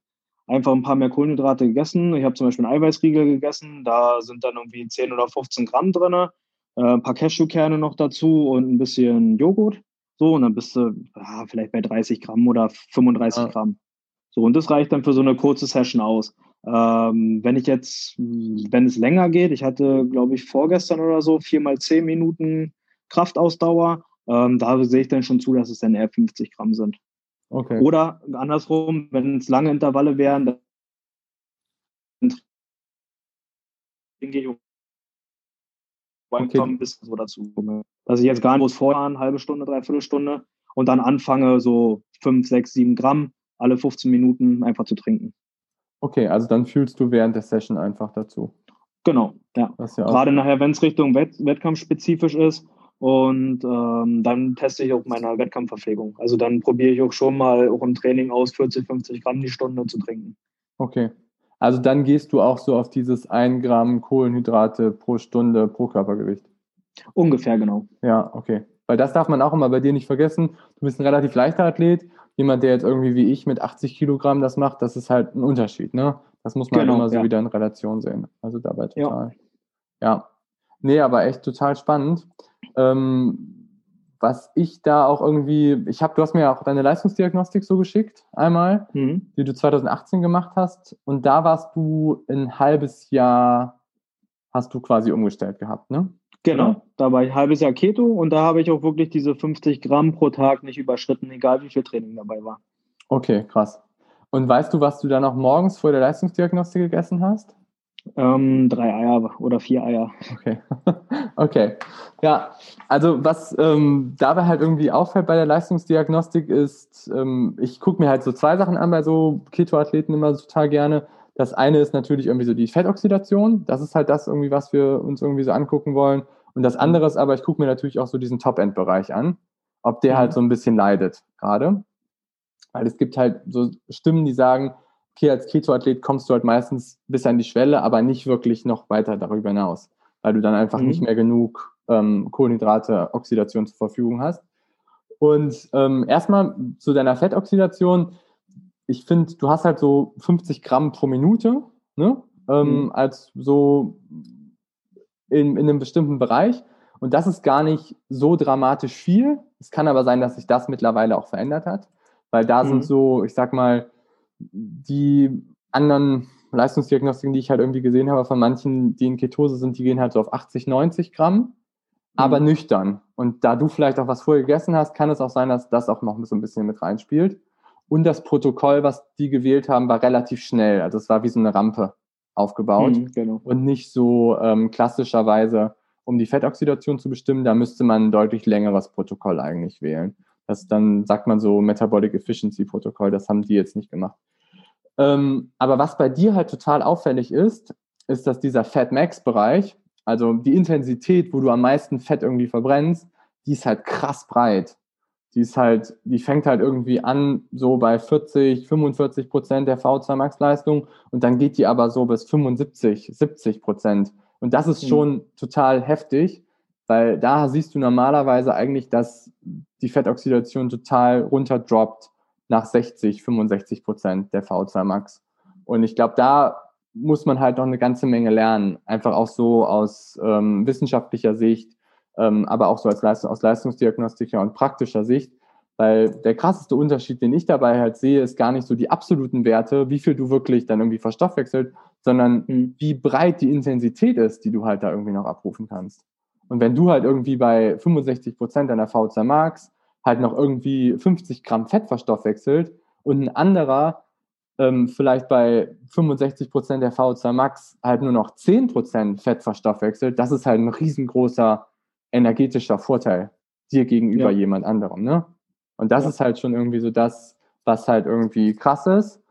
einfach ein paar mehr Kohlenhydrate gegessen. Ich habe zum Beispiel einen Eiweißriegel gegessen, da sind dann irgendwie 10 oder 15 Gramm drin, äh, ein paar Cashewkerne noch dazu und ein bisschen Joghurt. So, und dann bist du ja, vielleicht bei 30 Gramm oder 35 ja. Gramm. So, und das reicht dann für so eine kurze Session aus. Ähm, wenn ich jetzt, wenn es länger geht, ich hatte, glaube ich, vorgestern oder so viermal zehn Minuten Kraftausdauer, ähm, da sehe ich dann schon zu, dass es dann eher 50 Gramm sind. Okay. Oder andersrum, wenn es lange Intervalle wären, dann gehe ich okay. ein bisschen so dazu. Dass ich jetzt gar nicht muss vorfahren, halbe Stunde, dreiviertel Stunde und dann anfange, so fünf, sechs, sieben Gramm alle 15 Minuten einfach zu trinken. Okay, also dann fühlst du während der Session einfach dazu. Genau, ja. ja Gerade nachher, wenn es Richtung Wett Wettkampfspezifisch ist. Und ähm, dann teste ich auch meine Wettkampfverpflegung. Also dann probiere ich auch schon mal auch im Training aus, 40, 50 Gramm die Stunde zu trinken. Okay. Also dann gehst du auch so auf dieses 1 Gramm Kohlenhydrate pro Stunde pro Körpergewicht. Ungefähr, genau. Ja, okay. Weil das darf man auch immer bei dir nicht vergessen. Du bist ein relativ leichter Athlet. Jemand, der jetzt irgendwie wie ich mit 80 Kilogramm das macht, das ist halt ein Unterschied. Ne? Das muss man genau, immer so ja. wieder in Relation sehen. Also dabei total. Ja. ja. Nee, aber echt total spannend. Ähm, was ich da auch irgendwie, ich habe, du hast mir ja auch deine Leistungsdiagnostik so geschickt, einmal, mhm. die du 2018 gemacht hast. Und da warst du ein halbes Jahr, hast du quasi umgestellt gehabt, ne? Genau, da war ich ein halbes Jahr Keto und da habe ich auch wirklich diese 50 Gramm pro Tag nicht überschritten, egal wie viel Training dabei war. Okay, krass. Und weißt du, was du dann auch morgens vor der Leistungsdiagnostik gegessen hast? Ähm, drei Eier oder vier Eier. Okay. okay. Ja, also was ähm, dabei halt irgendwie auffällt bei der Leistungsdiagnostik ist, ähm, ich gucke mir halt so zwei Sachen an bei so Keto-Athleten immer total gerne. Das eine ist natürlich irgendwie so die Fettoxidation. Das ist halt das irgendwie, was wir uns irgendwie so angucken wollen. Und das andere ist aber, ich gucke mir natürlich auch so diesen Top-End-Bereich an, ob der halt mhm. so ein bisschen leidet gerade. Weil es gibt halt so Stimmen, die sagen, okay, als Keto-Athlet kommst du halt meistens bis an die Schwelle, aber nicht wirklich noch weiter darüber hinaus, weil du dann einfach mhm. nicht mehr genug ähm, Kohlenhydrate, Oxidation zur Verfügung hast. Und ähm, erstmal zu deiner Fettoxidation. Ich finde, du hast halt so 50 Gramm pro Minute, ne? Ähm, mhm. als so in, in einem bestimmten Bereich. Und das ist gar nicht so dramatisch viel. Es kann aber sein, dass sich das mittlerweile auch verändert hat, weil da mhm. sind so, ich sag mal, die anderen Leistungsdiagnostiken, die ich halt irgendwie gesehen habe von manchen, die in Ketose sind, die gehen halt so auf 80, 90 Gramm, aber mhm. nüchtern. Und da du vielleicht auch was vorher gegessen hast, kann es auch sein, dass das auch noch so ein bisschen mit reinspielt. Und das Protokoll, was die gewählt haben, war relativ schnell. Also es war wie so eine Rampe aufgebaut mhm, genau. und nicht so ähm, klassischerweise, um die Fettoxidation zu bestimmen, da müsste man ein deutlich längeres Protokoll eigentlich wählen. Das dann sagt man so Metabolic Efficiency Protokoll, das haben die jetzt nicht gemacht. Ähm, aber was bei dir halt total auffällig ist, ist, dass dieser Fat Max Bereich, also die Intensität, wo du am meisten Fett irgendwie verbrennst, die ist halt krass breit. Die ist halt, die fängt halt irgendwie an so bei 40, 45 Prozent der V2 Max Leistung und dann geht die aber so bis 75, 70 Prozent. Und das ist mhm. schon total heftig, weil da siehst du normalerweise eigentlich, dass die Fettoxidation total runterdroppt nach 60, 65 Prozent der V2 Max. Und ich glaube, da muss man halt noch eine ganze Menge lernen, einfach auch so aus ähm, wissenschaftlicher Sicht, aber auch so als Leistung, aus Leistungsdiagnostischer und praktischer Sicht, weil der krasseste Unterschied, den ich dabei halt sehe, ist gar nicht so die absoluten Werte, wie viel du wirklich dann irgendwie verstoffwechselt, sondern mhm. wie breit die Intensität ist, die du halt da irgendwie noch abrufen kannst. Und wenn du halt irgendwie bei 65 Prozent deiner V2 Max halt noch irgendwie 50 Gramm Fett verstoffwechselt und ein anderer ähm, vielleicht bei 65 Prozent der VO2 Max halt nur noch 10 Prozent Fett verstoffwechselt, das ist halt ein riesengroßer energetischer Vorteil dir gegenüber ja. jemand anderem, ne? Und das ja. ist halt schon irgendwie so das, was halt irgendwie krass ist.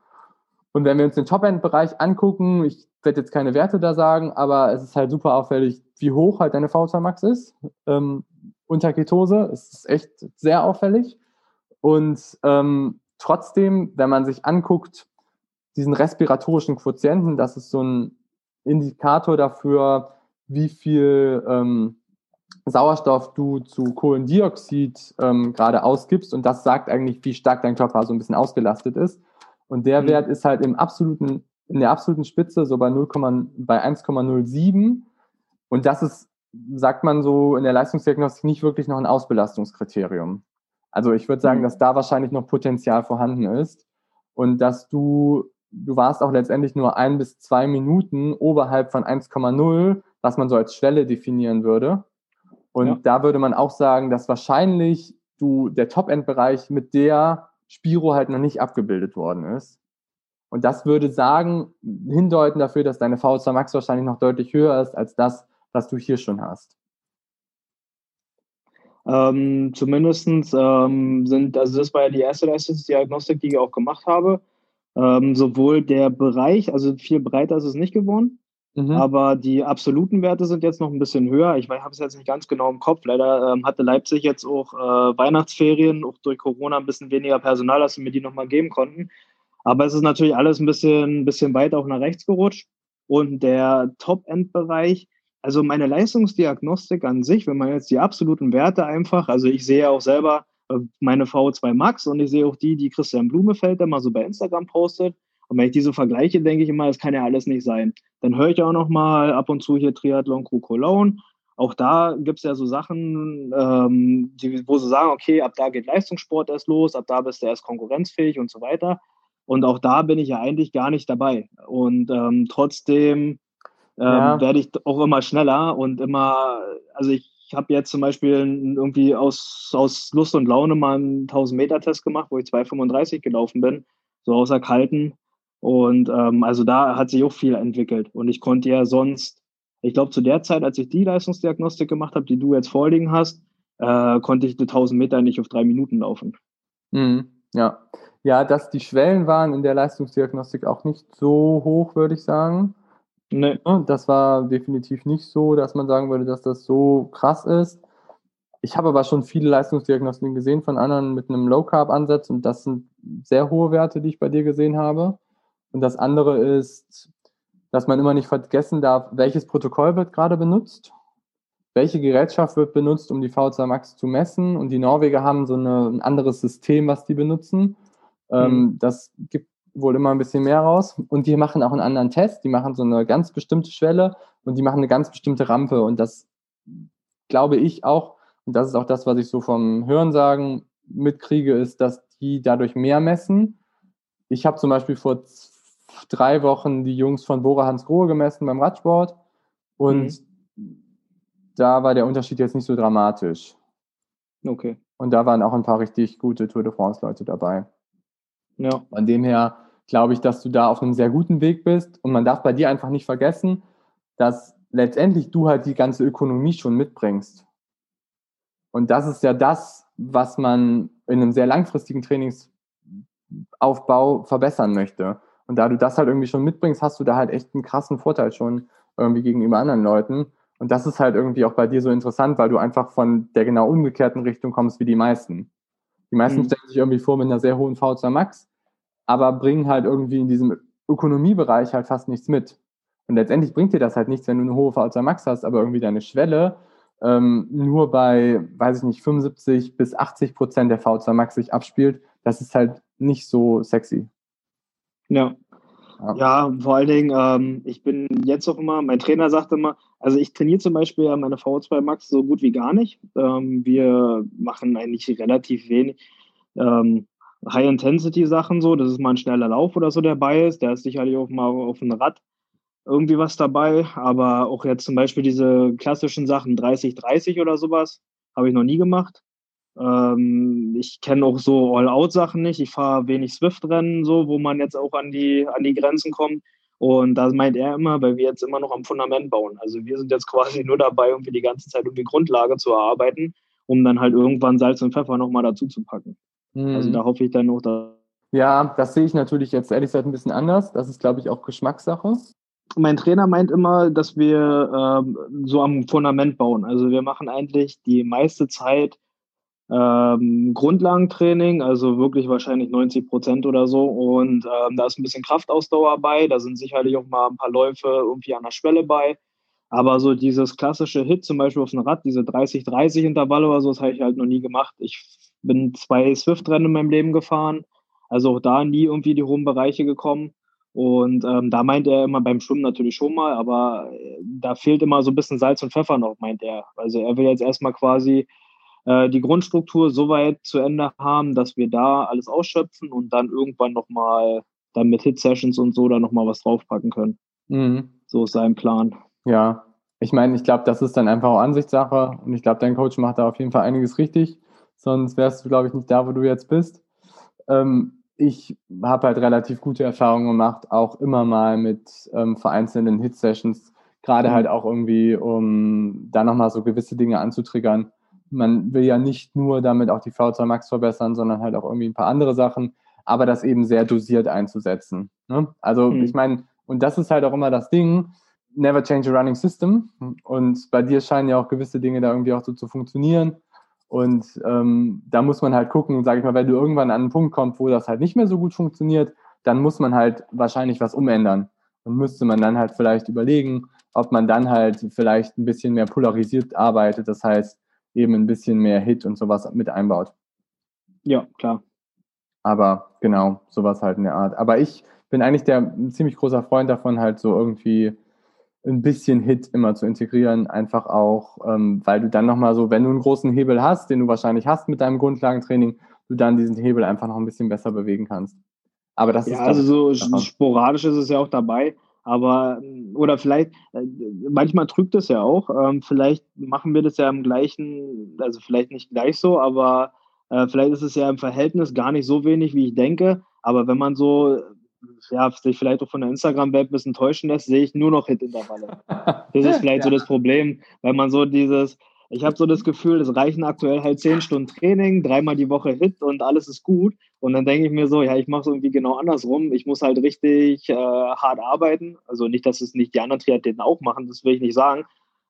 Und wenn wir uns den Top-End-Bereich angucken, ich werde jetzt keine Werte da sagen, aber es ist halt super auffällig, wie hoch halt deine VO2 Max ist. Ähm, unter Ketose. Es ist echt sehr auffällig. Und ähm, trotzdem, wenn man sich anguckt, diesen respiratorischen Quotienten, das ist so ein Indikator dafür, wie viel ähm, Sauerstoff du zu Kohlendioxid ähm, gerade ausgibst. Und das sagt eigentlich, wie stark dein Körper so ein bisschen ausgelastet ist. Und der mhm. Wert ist halt im absoluten, in der absoluten Spitze so bei 0, bei 1,07. Und das ist sagt man so in der Leistungsdiagnostik nicht wirklich noch ein Ausbelastungskriterium. Also ich würde sagen, mhm. dass da wahrscheinlich noch Potenzial vorhanden ist und dass du, du warst auch letztendlich nur ein bis zwei Minuten oberhalb von 1,0, was man so als Schwelle definieren würde. Und ja. da würde man auch sagen, dass wahrscheinlich du der Top-End-Bereich mit der Spiro halt noch nicht abgebildet worden ist. Und das würde sagen, hindeuten dafür, dass deine VO2 Max wahrscheinlich noch deutlich höher ist als das, was du hier schon hast. Ähm, Zumindest ähm, sind, also das war ja die erste Leistungsdiagnostik, die ich auch gemacht habe. Ähm, sowohl der Bereich, also viel breiter ist es nicht geworden, mhm. aber die absoluten Werte sind jetzt noch ein bisschen höher. Ich habe es jetzt nicht ganz genau im Kopf. Leider ähm, hatte Leipzig jetzt auch äh, Weihnachtsferien, auch durch Corona ein bisschen weniger Personal, dass sie mir die nochmal geben konnten. Aber es ist natürlich alles ein bisschen, ein bisschen weiter auch nach rechts gerutscht. Und der Top-End-Bereich, also meine Leistungsdiagnostik an sich, wenn man jetzt die absoluten Werte einfach, also ich sehe auch selber äh, meine V2 Max und ich sehe auch die, die Christian Blumefeld immer so bei Instagram postet. Und wenn ich diese vergleiche, denke ich immer, das kann ja alles nicht sein. Dann höre ich auch noch mal ab und zu hier Triathlon Crew Cologne. Auch da gibt es ja so Sachen, ähm, die, wo sie sagen, okay, ab da geht Leistungssport erst los, ab da bist du erst konkurrenzfähig und so weiter. Und auch da bin ich ja eigentlich gar nicht dabei. Und ähm, trotzdem ähm, ja. werde ich auch immer schneller und immer, also ich habe jetzt zum Beispiel irgendwie aus, aus Lust und Laune mal einen 1000-Meter-Test gemacht, wo ich 2,35 gelaufen bin, so außer Kalten. Und ähm, also da hat sich auch viel entwickelt. Und ich konnte ja sonst, ich glaube, zu der Zeit, als ich die Leistungsdiagnostik gemacht habe, die du jetzt vorliegen hast, äh, konnte ich die 1000 Meter nicht auf drei Minuten laufen. Mhm. Ja. ja, dass die Schwellen waren in der Leistungsdiagnostik auch nicht so hoch, würde ich sagen. Nee. Das war definitiv nicht so, dass man sagen würde, dass das so krass ist. Ich habe aber schon viele Leistungsdiagnostiken gesehen von anderen mit einem Low-Carb-Ansatz und das sind sehr hohe Werte, die ich bei dir gesehen habe. Und das andere ist, dass man immer nicht vergessen darf, welches Protokoll wird gerade benutzt, welche Gerätschaft wird benutzt, um die V2 Max zu messen. Und die Norweger haben so eine, ein anderes System, was die benutzen. Ähm, mhm. das gibt wohl immer ein bisschen mehr raus. Und die machen auch einen anderen Test. Die machen so eine ganz bestimmte Schwelle und die machen eine ganz bestimmte Rampe. Und das glaube ich auch, und das ist auch das, was ich so vom Hörensagen mitkriege, ist, dass die dadurch mehr messen. Ich habe zum Beispiel vor drei Wochen die Jungs von Bora Hans Grohe gemessen beim Radsport und mhm. da war der Unterschied jetzt nicht so dramatisch. Okay. Und da waren auch ein paar richtig gute Tour de France-Leute dabei. Ja. Von dem her glaube ich, dass du da auf einem sehr guten Weg bist. Und man darf bei dir einfach nicht vergessen, dass letztendlich du halt die ganze Ökonomie schon mitbringst. Und das ist ja das, was man in einem sehr langfristigen Trainingsaufbau verbessern möchte. Und da du das halt irgendwie schon mitbringst, hast du da halt echt einen krassen Vorteil schon irgendwie gegenüber anderen Leuten. Und das ist halt irgendwie auch bei dir so interessant, weil du einfach von der genau umgekehrten Richtung kommst wie die meisten. Die meisten mhm. stellen sich irgendwie vor mit einer sehr hohen V2 Max aber bringen halt irgendwie in diesem Ökonomiebereich halt fast nichts mit. Und letztendlich bringt dir das halt nichts, wenn du eine hohe VHC Max hast, aber irgendwie deine Schwelle ähm, nur bei, weiß ich nicht, 75 bis 80 Prozent der VHC Max sich abspielt. Das ist halt nicht so sexy. Ja. Ja, vor allen Dingen, ähm, ich bin jetzt auch immer, mein Trainer sagt immer, also ich trainiere zum Beispiel ja meine VO2 Max so gut wie gar nicht. Ähm, wir machen eigentlich relativ wenig. Ähm, High-Intensity-Sachen so, dass es mal ein schneller Lauf oder so dabei ist. Da ist sicherlich auch mal auf dem Rad irgendwie was dabei. Aber auch jetzt zum Beispiel diese klassischen Sachen 30-30 oder sowas habe ich noch nie gemacht. Ähm, ich kenne auch so All-Out-Sachen nicht. Ich fahre wenig Swift-Rennen, so, wo man jetzt auch an die, an die Grenzen kommt. Und da meint er immer, weil wir jetzt immer noch am Fundament bauen. Also wir sind jetzt quasi nur dabei, irgendwie die ganze Zeit irgendwie Grundlage zu erarbeiten, um dann halt irgendwann Salz und Pfeffer nochmal dazu zu packen. Also da mhm. hoffe ich dann noch da. Ja, das sehe ich natürlich jetzt ehrlich gesagt ein bisschen anders. Das ist, glaube ich, auch Geschmackssache. Mein Trainer meint immer, dass wir ähm, so am Fundament bauen. Also wir machen eigentlich die meiste Zeit ähm, Grundlagentraining, also wirklich wahrscheinlich 90 Prozent oder so. Und ähm, da ist ein bisschen Kraftausdauer bei. Da sind sicherlich auch mal ein paar Läufe irgendwie an der Schwelle bei. Aber so dieses klassische Hit, zum Beispiel auf dem Rad, diese 30-30 Intervalle oder so, das habe ich halt noch nie gemacht. Ich bin zwei Swift-Rennen in meinem Leben gefahren, also auch da nie irgendwie die hohen Bereiche gekommen. Und ähm, da meint er immer beim Schwimmen natürlich schon mal, aber äh, da fehlt immer so ein bisschen Salz und Pfeffer noch, meint er. Also er will jetzt erstmal quasi äh, die Grundstruktur so weit zu Ende haben, dass wir da alles ausschöpfen und dann irgendwann nochmal dann mit Hit-Sessions und so da nochmal was draufpacken können. Mhm. So ist sein Plan. Ja, ich meine, ich glaube, das ist dann einfach auch Ansichtssache und ich glaube, dein Coach macht da auf jeden Fall einiges richtig sonst wärst du, glaube ich, nicht da, wo du jetzt bist. Ähm, ich habe halt relativ gute Erfahrungen gemacht, auch immer mal mit ähm, vereinzelten Hit-Sessions, gerade mhm. halt auch irgendwie, um da nochmal so gewisse Dinge anzutriggern. Man will ja nicht nur damit auch die V2 Max verbessern, sondern halt auch irgendwie ein paar andere Sachen, aber das eben sehr dosiert einzusetzen. Ne? Also mhm. ich meine, und das ist halt auch immer das Ding, never change a running system. Und bei dir scheinen ja auch gewisse Dinge da irgendwie auch so zu funktionieren. Und ähm, da muss man halt gucken, sage ich mal, wenn du irgendwann an einen Punkt kommst, wo das halt nicht mehr so gut funktioniert, dann muss man halt wahrscheinlich was umändern. Und müsste man dann halt vielleicht überlegen, ob man dann halt vielleicht ein bisschen mehr polarisiert arbeitet, das heißt eben ein bisschen mehr Hit und sowas mit einbaut. Ja, klar. Aber genau, sowas halt in der Art. Aber ich bin eigentlich der ein ziemlich großer Freund davon, halt so irgendwie ein bisschen Hit immer zu integrieren, einfach auch, ähm, weil du dann nochmal so, wenn du einen großen Hebel hast, den du wahrscheinlich hast mit deinem Grundlagentraining, du dann diesen Hebel einfach noch ein bisschen besser bewegen kannst. Aber das ja, ist also so sporadisch ist es ja auch dabei. Aber, oder vielleicht, äh, manchmal trügt es ja auch. Ähm, vielleicht machen wir das ja im gleichen, also vielleicht nicht gleich so, aber äh, vielleicht ist es ja im Verhältnis gar nicht so wenig, wie ich denke. Aber wenn man so ja, sich vielleicht auch von der Instagram-Welt ein bisschen täuschen lässt, sehe ich nur noch Hit-Intervalle. Das ist vielleicht ja. so das Problem, weil man so dieses, ich habe so das Gefühl, es reichen aktuell halt zehn Stunden Training, dreimal die Woche Hit und alles ist gut. Und dann denke ich mir so, ja, ich mache es irgendwie genau andersrum. Ich muss halt richtig äh, hart arbeiten. Also nicht, dass es nicht die anderen Triathleten auch machen, das will ich nicht sagen.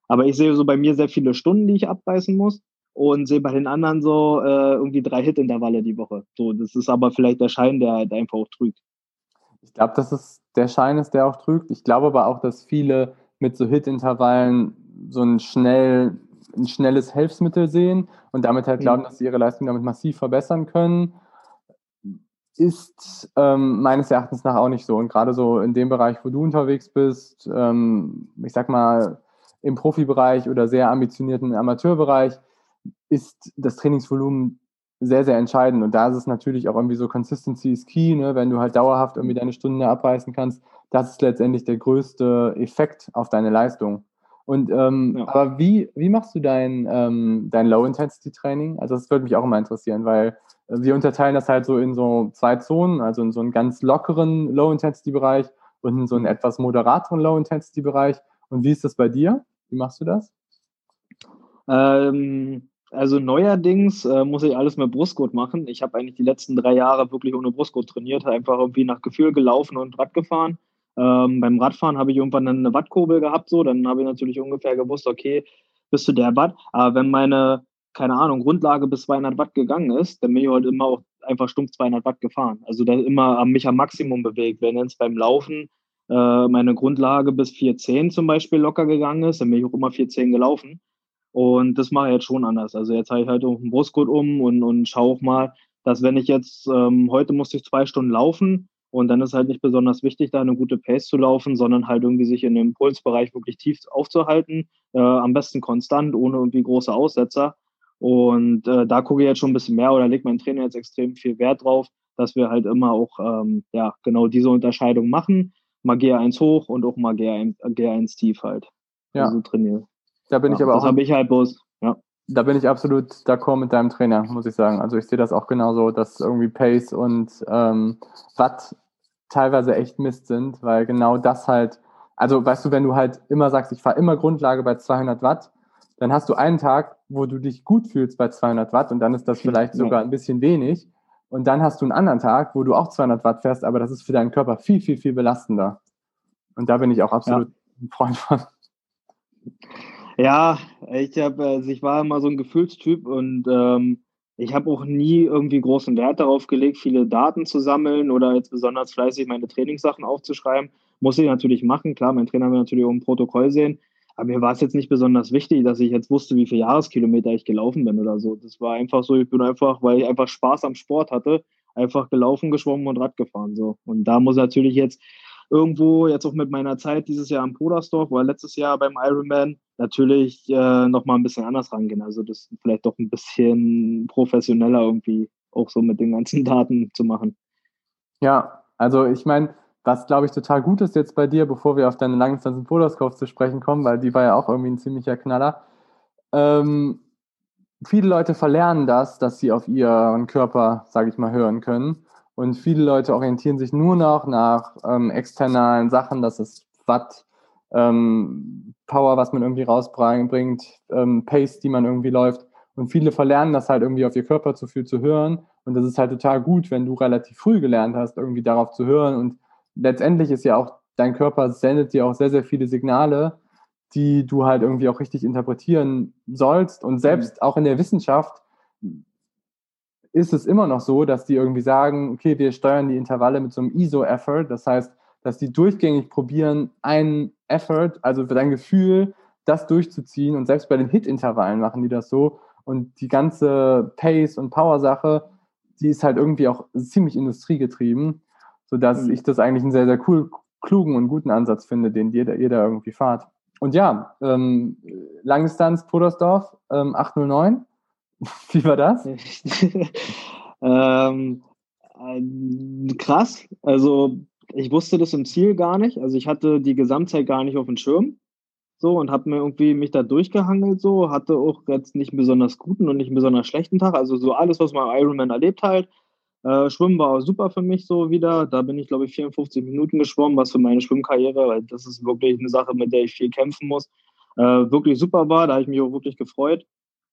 Aber ich sehe so bei mir sehr viele Stunden, die ich abreißen muss und sehe bei den anderen so äh, irgendwie drei Hit-Intervalle die Woche. So, das ist aber vielleicht der Schein, der halt einfach auch trügt. Ich glaube, dass es der Schein ist, der auch trügt. Ich glaube aber auch, dass viele mit so Hit-Intervallen so ein, schnell, ein schnelles Hilfsmittel sehen und damit halt glauben, mhm. dass sie ihre Leistung damit massiv verbessern können. Ist ähm, meines Erachtens nach auch nicht so. Und gerade so in dem Bereich, wo du unterwegs bist, ähm, ich sag mal im Profibereich oder sehr ambitionierten Amateurbereich, ist das Trainingsvolumen sehr, sehr entscheidend. Und da ist es natürlich auch irgendwie so, Consistency is key, ne? wenn du halt dauerhaft irgendwie deine Stunde abreißen kannst. Das ist letztendlich der größte Effekt auf deine Leistung. Und ähm, ja. aber wie, wie machst du dein, ähm, dein Low-Intensity-Training? Also das würde mich auch immer interessieren, weil äh, wir unterteilen das halt so in so zwei Zonen, also in so einen ganz lockeren Low-Intensity-Bereich und in so einen mhm. etwas moderateren Low-Intensity-Bereich. Und wie ist das bei dir? Wie machst du das? Ähm, also neuerdings äh, muss ich alles mit Brustgurt machen. Ich habe eigentlich die letzten drei Jahre wirklich ohne Brustgurt trainiert, einfach irgendwie nach Gefühl gelaufen und Rad gefahren. Ähm, beim Radfahren habe ich irgendwann eine Wattkurbel gehabt, so, dann habe ich natürlich ungefähr gewusst, okay, bis zu der Watt. Aber wenn meine, keine Ahnung, Grundlage bis 200 Watt gegangen ist, dann bin ich halt immer auch einfach stumpf 200 Watt gefahren. Also da immer mich am Maximum bewegt. Wenn jetzt beim Laufen äh, meine Grundlage bis 410 zum Beispiel locker gegangen ist, dann bin ich auch immer 410 gelaufen. Und das mache ich jetzt schon anders. Also jetzt habe ich halt auch einen Brustgurt um und, und schaue auch mal, dass wenn ich jetzt, ähm, heute musste ich zwei Stunden laufen und dann ist halt nicht besonders wichtig, da eine gute Pace zu laufen, sondern halt irgendwie sich in dem Impulsbereich wirklich tief aufzuhalten, äh, am besten konstant, ohne irgendwie große Aussetzer. Und äh, da gucke ich jetzt schon ein bisschen mehr oder legt mein Trainer jetzt extrem viel Wert drauf, dass wir halt immer auch ähm, ja genau diese Unterscheidung machen. Mal GR1 hoch und auch mal GR1, GR1 tief halt. Ja. Also trainiere. Da bin ja, ich aber das auch. Das habe ich halt bloß. Ja. Da bin ich absolut d'accord mit deinem Trainer, muss ich sagen. Also ich sehe das auch genauso, dass irgendwie Pace und ähm, Watt teilweise echt Mist sind, weil genau das halt, also weißt du, wenn du halt immer sagst, ich fahre immer Grundlage bei 200 Watt, dann hast du einen Tag, wo du dich gut fühlst bei 200 Watt und dann ist das vielleicht sogar ein bisschen wenig. Und dann hast du einen anderen Tag, wo du auch 200 Watt fährst, aber das ist für deinen Körper viel, viel, viel belastender. Und da bin ich auch absolut ja. ein Freund von. Ja, ich habe, also ich war immer so ein Gefühlstyp und ähm, ich habe auch nie irgendwie großen Wert darauf gelegt, viele Daten zu sammeln oder jetzt besonders fleißig meine Trainingssachen aufzuschreiben. Muss ich natürlich machen, klar, mein Trainer will natürlich auch ein Protokoll sehen. Aber mir war es jetzt nicht besonders wichtig, dass ich jetzt wusste, wie viele Jahreskilometer ich gelaufen bin oder so. Das war einfach so, ich bin einfach, weil ich einfach Spaß am Sport hatte, einfach gelaufen, geschwommen und Rad gefahren. So. Und da muss natürlich jetzt irgendwo jetzt auch mit meiner Zeit dieses Jahr am Podersdorf oder letztes Jahr beim Ironman natürlich äh, nochmal ein bisschen anders rangehen. Also das vielleicht doch ein bisschen professioneller irgendwie auch so mit den ganzen Daten zu machen. Ja, also ich meine, was glaube ich total gut ist jetzt bei dir, bevor wir auf deine Langdistanz in Podersdorf zu sprechen kommen, weil die war ja auch irgendwie ein ziemlicher Knaller. Ähm, viele Leute verlernen das, dass sie auf ihren Körper, sage ich mal, hören können. Und viele Leute orientieren sich nur noch nach ähm, externalen Sachen, das ist Watt, ähm, Power, was man irgendwie rausbringt, ähm, Pace, die man irgendwie läuft. Und viele verlernen das halt irgendwie auf ihr Körper zu viel zu hören. Und das ist halt total gut, wenn du relativ früh gelernt hast, irgendwie darauf zu hören. Und letztendlich ist ja auch, dein Körper sendet dir auch sehr, sehr viele Signale, die du halt irgendwie auch richtig interpretieren sollst. Und selbst auch in der Wissenschaft ist es immer noch so, dass die irgendwie sagen, okay, wir steuern die Intervalle mit so einem ISO-Effort. Das heißt, dass die durchgängig probieren, einen Effort, also für dein Gefühl, das durchzuziehen. Und selbst bei den Hit-Intervallen machen die das so. Und die ganze Pace- und Power-Sache, die ist halt irgendwie auch ziemlich industriegetrieben, sodass mhm. ich das eigentlich einen sehr, sehr cool, klugen und guten Ansatz finde, den ihr da irgendwie fahrt. Und ja, ähm, Langdistanz Podersdorf, ähm, 809. Wie war das? ähm, äh, krass. Also ich wusste das im Ziel gar nicht. Also ich hatte die Gesamtzeit gar nicht auf dem Schirm so und habe mir irgendwie mich da durchgehangelt so, hatte auch jetzt nicht einen besonders guten und nicht einen besonders schlechten Tag, also so alles, was man Ironman erlebt halt. Äh, Schwimmen war super für mich so wieder, da bin ich glaube ich 54 Minuten geschwommen, was für meine Schwimmkarriere, weil das ist wirklich eine Sache, mit der ich viel kämpfen muss, äh, wirklich super war, da habe ich mich auch wirklich gefreut.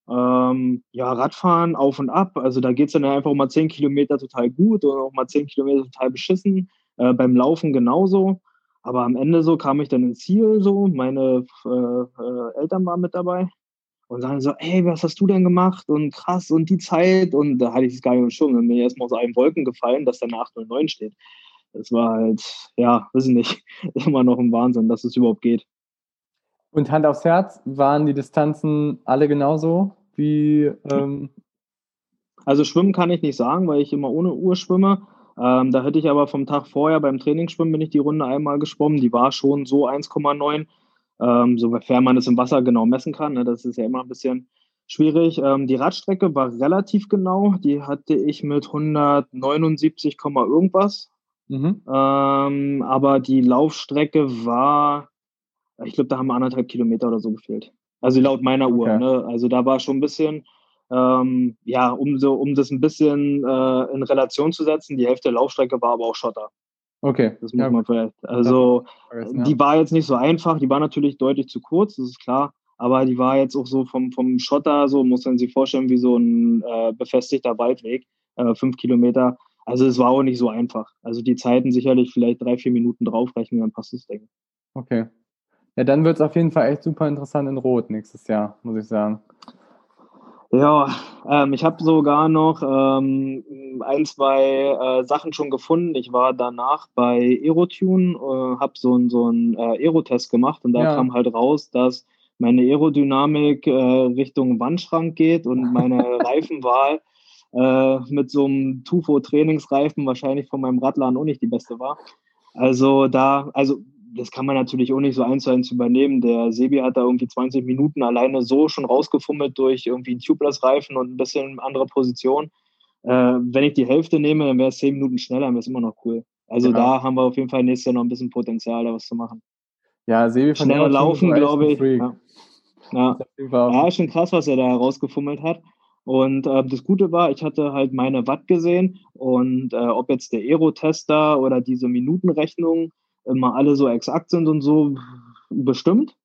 Ähm, ja, Radfahren auf und ab, also da geht es dann einfach mal 10 Kilometer total gut und auch mal 10 Kilometer total beschissen, äh, beim Laufen genauso. Aber am Ende so kam ich dann ins Ziel, so, meine äh, äh, Eltern waren mit dabei und sagen so, ey, was hast du denn gemacht und krass und die Zeit und da hatte ich es gar nicht schon, dann bin ich erstmal aus allen Wolken gefallen, dass da eine 809 steht. Das war halt, ja, wissen nicht, immer noch ein Wahnsinn, dass es überhaupt geht. Und Hand aufs Herz, waren die Distanzen alle genauso wie? Ähm also schwimmen kann ich nicht sagen, weil ich immer ohne Uhr schwimme. Ähm, da hätte ich aber vom Tag vorher beim Trainingsschwimmen bin ich die Runde einmal geschwommen. Die war schon so 1,9, ähm, sofern man es im Wasser genau messen kann. Ne? Das ist ja immer ein bisschen schwierig. Ähm, die Radstrecke war relativ genau. Die hatte ich mit 179, irgendwas. Mhm. Ähm, aber die Laufstrecke war, ich glaube, da haben anderthalb Kilometer oder so gefehlt. Also laut meiner Uhr. Okay. Ne? Also da war schon ein bisschen ähm, ja, um, so, um das ein bisschen äh, in Relation zu setzen, die Hälfte der Laufstrecke war aber auch Schotter. Okay. Das muss ja, man vielleicht. Also, ja. die war jetzt nicht so einfach, die war natürlich deutlich zu kurz, das ist klar. Aber die war jetzt auch so vom, vom Schotter, so muss man sich vorstellen, wie so ein äh, befestigter Waldweg, äh, fünf Kilometer. Also es war auch nicht so einfach. Also die Zeiten sicherlich vielleicht drei, vier Minuten draufrechnen, dann passt das Ding. Okay. Ja, dann wird es auf jeden Fall echt super interessant in Rot nächstes Jahr, muss ich sagen. Ja, ähm, ich habe sogar noch ähm, ein, zwei äh, Sachen schon gefunden. Ich war danach bei Aerotune, äh, habe so einen so ein, äh, Aerotest gemacht und da ja. kam halt raus, dass meine Aerodynamik äh, Richtung Wandschrank geht und meine Reifenwahl äh, mit so einem Tufo-Trainingsreifen wahrscheinlich von meinem Radladen auch nicht die beste war. Also da, also das kann man natürlich auch nicht so eins zu eins übernehmen. Der Sebi hat da irgendwie 20 Minuten alleine so schon rausgefummelt durch irgendwie einen Tubeless-Reifen und ein bisschen andere Position. Äh, wenn ich die Hälfte nehme, dann wäre es 10 Minuten schneller, dann wäre es immer noch cool. Also genau. da haben wir auf jeden Fall nächstes Jahr noch ein bisschen Potenzial, da was zu machen. Ja, Sebi von Schneller laufen, glaube ich. Ja. Ja. ja, schon krass, was er da herausgefummelt hat. Und äh, das Gute war, ich hatte halt meine Watt gesehen und äh, ob jetzt der Aero-Tester oder diese Minutenrechnung immer alle so exakt sind und so bestimmt.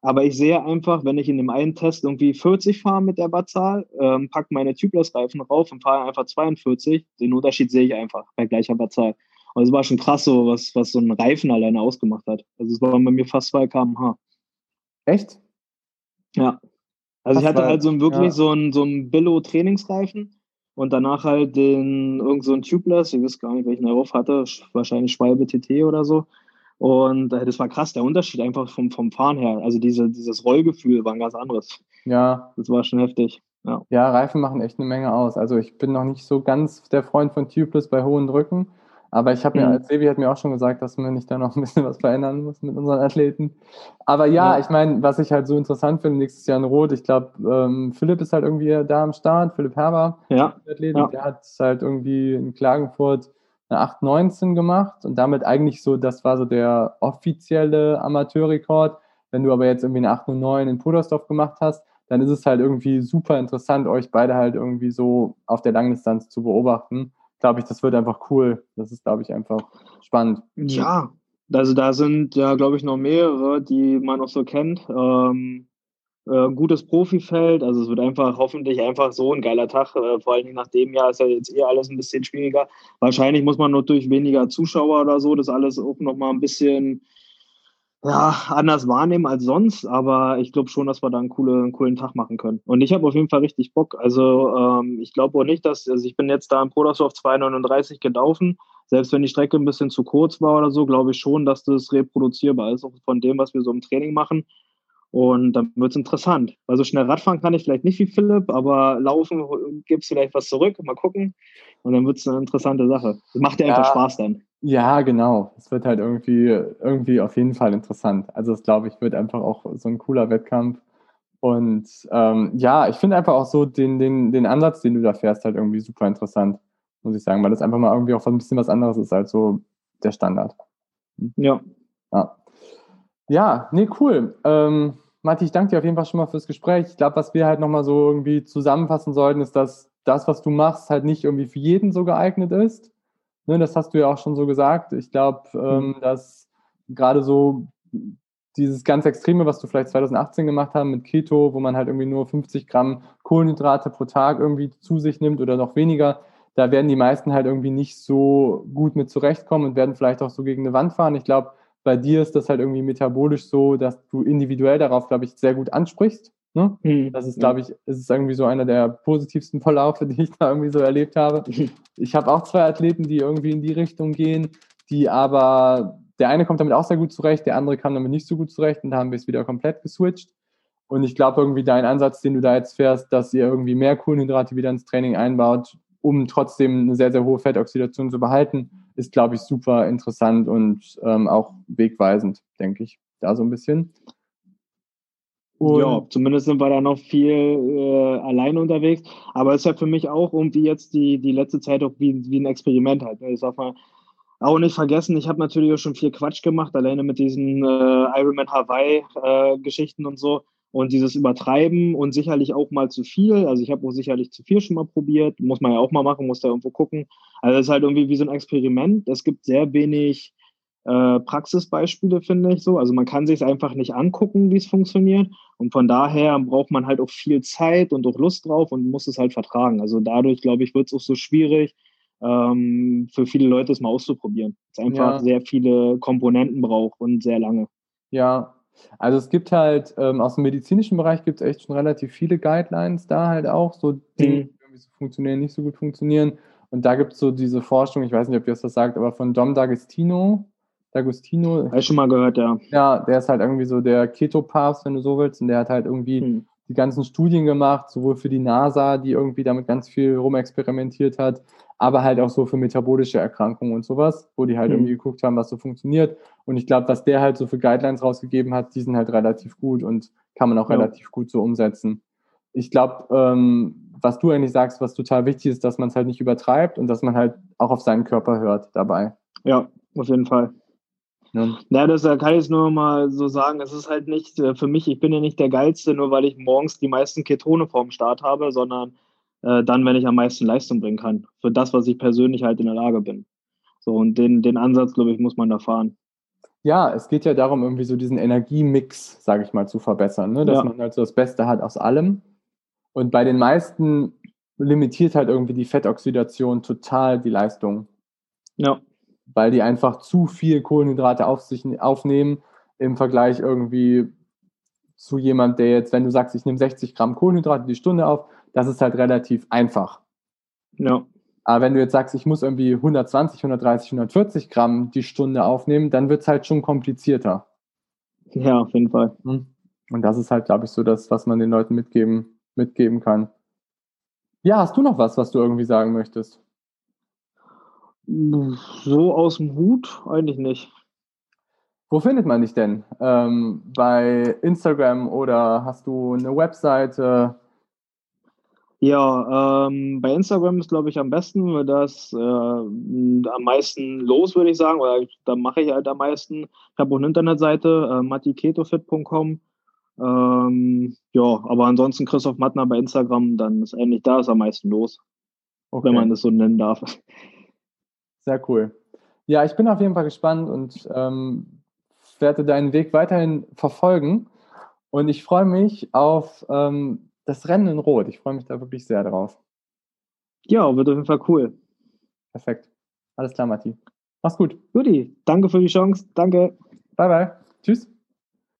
Aber ich sehe einfach, wenn ich in dem einen Test irgendwie 40 fahre mit der Wattzahl, ähm, pack meine Tubeless-Reifen rauf und fahre einfach 42, den Unterschied sehe ich einfach bei gleicher Wattzahl. Und es war schon krass so, was, was so ein Reifen alleine ausgemacht hat. Also es waren bei mir fast 2 km/h. Echt? Ja. Also ich hatte halt so ein, wirklich ja. so ein, so ein Billo-Trainingsreifen und danach halt den irgend so ein Tubeless, ich weiß gar nicht, welchen er drauf hatte, wahrscheinlich Schwalbe TT oder so. Und äh, das war krass, der Unterschied einfach vom, vom Fahren her. Also diese, dieses Rollgefühl war ein ganz anderes. Ja. Das war schon heftig. Ja. ja, Reifen machen echt eine Menge aus. Also ich bin noch nicht so ganz der Freund von Tubeless bei hohen Drücken. Aber ich habe mir, mhm. als Sebi hat mir auch schon gesagt, dass man nicht da noch ein bisschen was verändern muss mit unseren Athleten. Aber ja, ja. ich meine, was ich halt so interessant finde, nächstes Jahr in Rot, ich glaube, ähm, Philipp ist halt irgendwie da am Start, Philipp Herber, ja. Athlet, ja. der hat halt irgendwie in Klagenfurt eine 8,19 gemacht und damit eigentlich so, das war so der offizielle Amateurrekord. Wenn du aber jetzt irgendwie eine 8,09 in Pudersdorf gemacht hast, dann ist es halt irgendwie super interessant, euch beide halt irgendwie so auf der Langdistanz zu beobachten. Glaube ich, das wird einfach cool. Das ist, glaube ich, einfach spannend. Ja, also da sind ja, glaube ich, noch mehrere, die man auch so kennt. Ähm, äh, gutes Profifeld. Also es wird einfach hoffentlich einfach so ein geiler Tag. Äh, vor allen Dingen nach dem Jahr ist ja jetzt eh alles ein bisschen schwieriger. Wahrscheinlich muss man nur durch weniger Zuschauer oder so das alles auch nochmal ein bisschen ja, anders wahrnehmen als sonst, aber ich glaube schon, dass wir da einen, coole, einen coolen Tag machen können. Und ich habe auf jeden Fall richtig Bock. Also ähm, ich glaube auch nicht, dass, also ich bin jetzt da im Prodorsdorf 239 gelaufen. Selbst wenn die Strecke ein bisschen zu kurz war oder so, glaube ich schon, dass das reproduzierbar ist, auch von dem, was wir so im Training machen. Und dann wird es interessant. Also schnell Radfahren kann ich vielleicht nicht wie Philipp, aber laufen gibt es vielleicht was zurück. Mal gucken. Und dann wird es eine interessante Sache. Das macht ja, ja einfach Spaß dann. Ja, genau. Es wird halt irgendwie, irgendwie auf jeden Fall interessant. Also es glaube ich, wird einfach auch so ein cooler Wettkampf. Und ähm, ja, ich finde einfach auch so den, den, den Ansatz, den du da fährst, halt irgendwie super interessant, muss ich sagen, weil das einfach mal irgendwie auch ein bisschen was anderes ist als so der Standard. Ja, ja nee, cool. Ähm, Matti, ich danke dir auf jeden Fall schon mal fürs Gespräch. Ich glaube, was wir halt nochmal so irgendwie zusammenfassen sollten, ist, dass das, was du machst, halt nicht irgendwie für jeden so geeignet ist Ne, das hast du ja auch schon so gesagt. Ich glaube, ähm, mhm. dass gerade so dieses ganz Extreme, was du vielleicht 2018 gemacht hast mit Keto, wo man halt irgendwie nur 50 Gramm Kohlenhydrate pro Tag irgendwie zu sich nimmt oder noch weniger, da werden die meisten halt irgendwie nicht so gut mit zurechtkommen und werden vielleicht auch so gegen eine Wand fahren. Ich glaube, bei dir ist das halt irgendwie metabolisch so, dass du individuell darauf, glaube ich, sehr gut ansprichst. Ne? Mhm. Das ist, glaube ich, es ist irgendwie so einer der positivsten Verlaufe, die ich da irgendwie so erlebt habe. Ich habe auch zwei Athleten, die irgendwie in die Richtung gehen, die aber, der eine kommt damit auch sehr gut zurecht, der andere kam damit nicht so gut zurecht und da haben wir es wieder komplett geswitcht. Und ich glaube irgendwie dein Ansatz, den du da jetzt fährst, dass ihr irgendwie mehr Kohlenhydrate wieder ins Training einbaut, um trotzdem eine sehr, sehr hohe Fettoxidation zu behalten, ist, glaube ich, super interessant und ähm, auch wegweisend, denke ich, da so ein bisschen. Und ja, zumindest sind wir da noch viel äh, alleine unterwegs. Aber es ist ja für mich auch irgendwie jetzt die, die letzte Zeit auch wie, wie ein Experiment halt. Ne? Ich sag mal, auch nicht vergessen, ich habe natürlich auch schon viel Quatsch gemacht, alleine mit diesen äh, Ironman Hawaii-Geschichten äh, und so. Und dieses Übertreiben und sicherlich auch mal zu viel. Also ich habe auch sicherlich zu viel schon mal probiert. Muss man ja auch mal machen, muss da irgendwo gucken. Also es ist halt irgendwie wie so ein Experiment. Es gibt sehr wenig äh, Praxisbeispiele, finde ich so. Also man kann sich es einfach nicht angucken, wie es funktioniert. Und von daher braucht man halt auch viel Zeit und auch Lust drauf und muss es halt vertragen. Also dadurch, glaube ich, wird es auch so schwierig, ähm, für viele Leute es mal auszuprobieren. Es einfach ja. sehr viele Komponenten braucht und sehr lange. Ja, also es gibt halt ähm, aus dem medizinischen Bereich gibt es echt schon relativ viele Guidelines da halt auch, so Dinge, mhm. die irgendwie so funktionieren, nicht so gut funktionieren. Und da gibt es so diese Forschung, ich weiß nicht, ob ihr das sagt, aber von Dom D'Agostino, D'Agostino. Habe ich schon mal gehört, ja. Ja, der ist halt irgendwie so der Keto-Papst, wenn du so willst. Und der hat halt irgendwie hm. Die ganzen Studien gemacht, sowohl für die NASA, die irgendwie damit ganz viel rumexperimentiert hat, aber halt auch so für metabolische Erkrankungen und sowas, wo die halt hm. irgendwie geguckt haben, was so funktioniert. Und ich glaube, was der halt so für Guidelines rausgegeben hat, die sind halt relativ gut und kann man auch ja. relativ gut so umsetzen. Ich glaube, ähm, was du eigentlich sagst, was total wichtig ist, dass man es halt nicht übertreibt und dass man halt auch auf seinen Körper hört dabei. Ja, auf jeden Fall. Ja. ja, das kann ich nur mal so sagen. Es ist halt nicht äh, für mich, ich bin ja nicht der Geilste, nur weil ich morgens die meisten Ketone vorm Start habe, sondern äh, dann, wenn ich am meisten Leistung bringen kann. Für das, was ich persönlich halt in der Lage bin. So, und den, den Ansatz, glaube ich, muss man da fahren. Ja, es geht ja darum, irgendwie so diesen Energiemix, sage ich mal, zu verbessern, ne? dass ja. man halt so das Beste hat aus allem. Und bei den meisten limitiert halt irgendwie die Fettoxidation total die Leistung. Ja weil die einfach zu viel Kohlenhydrate auf sich aufnehmen im Vergleich irgendwie zu jemand, der jetzt, wenn du sagst, ich nehme 60 Gramm Kohlenhydrate die Stunde auf, das ist halt relativ einfach. Ja. Aber wenn du jetzt sagst, ich muss irgendwie 120, 130, 140 Gramm die Stunde aufnehmen, dann wird es halt schon komplizierter. Ja, auf jeden Fall. Hm. Und das ist halt, glaube ich, so das, was man den Leuten mitgeben, mitgeben kann. Ja, hast du noch was, was du irgendwie sagen möchtest? So aus dem Hut eigentlich nicht. Wo findet man dich denn? Ähm, bei Instagram oder hast du eine Webseite? Ja, ähm, bei Instagram ist, glaube ich, am besten, weil das äh, am meisten los, würde ich sagen, oder da mache ich halt am meisten. Ich habe auch eine Internetseite, äh, matiketofit.com. Ähm, ja, aber ansonsten Christoph Mattner bei Instagram, dann ist eigentlich da ist am meisten los, okay. wenn man das so nennen darf. Sehr cool. Ja, ich bin auf jeden Fall gespannt und ähm, werde deinen Weg weiterhin verfolgen. Und ich freue mich auf ähm, das Rennen in Rot. Ich freue mich da wirklich sehr drauf. Ja, wird auf jeden Fall cool. Perfekt. Alles klar, Matti. Mach's gut. Guti, danke für die Chance. Danke. Bye, bye. Tschüss.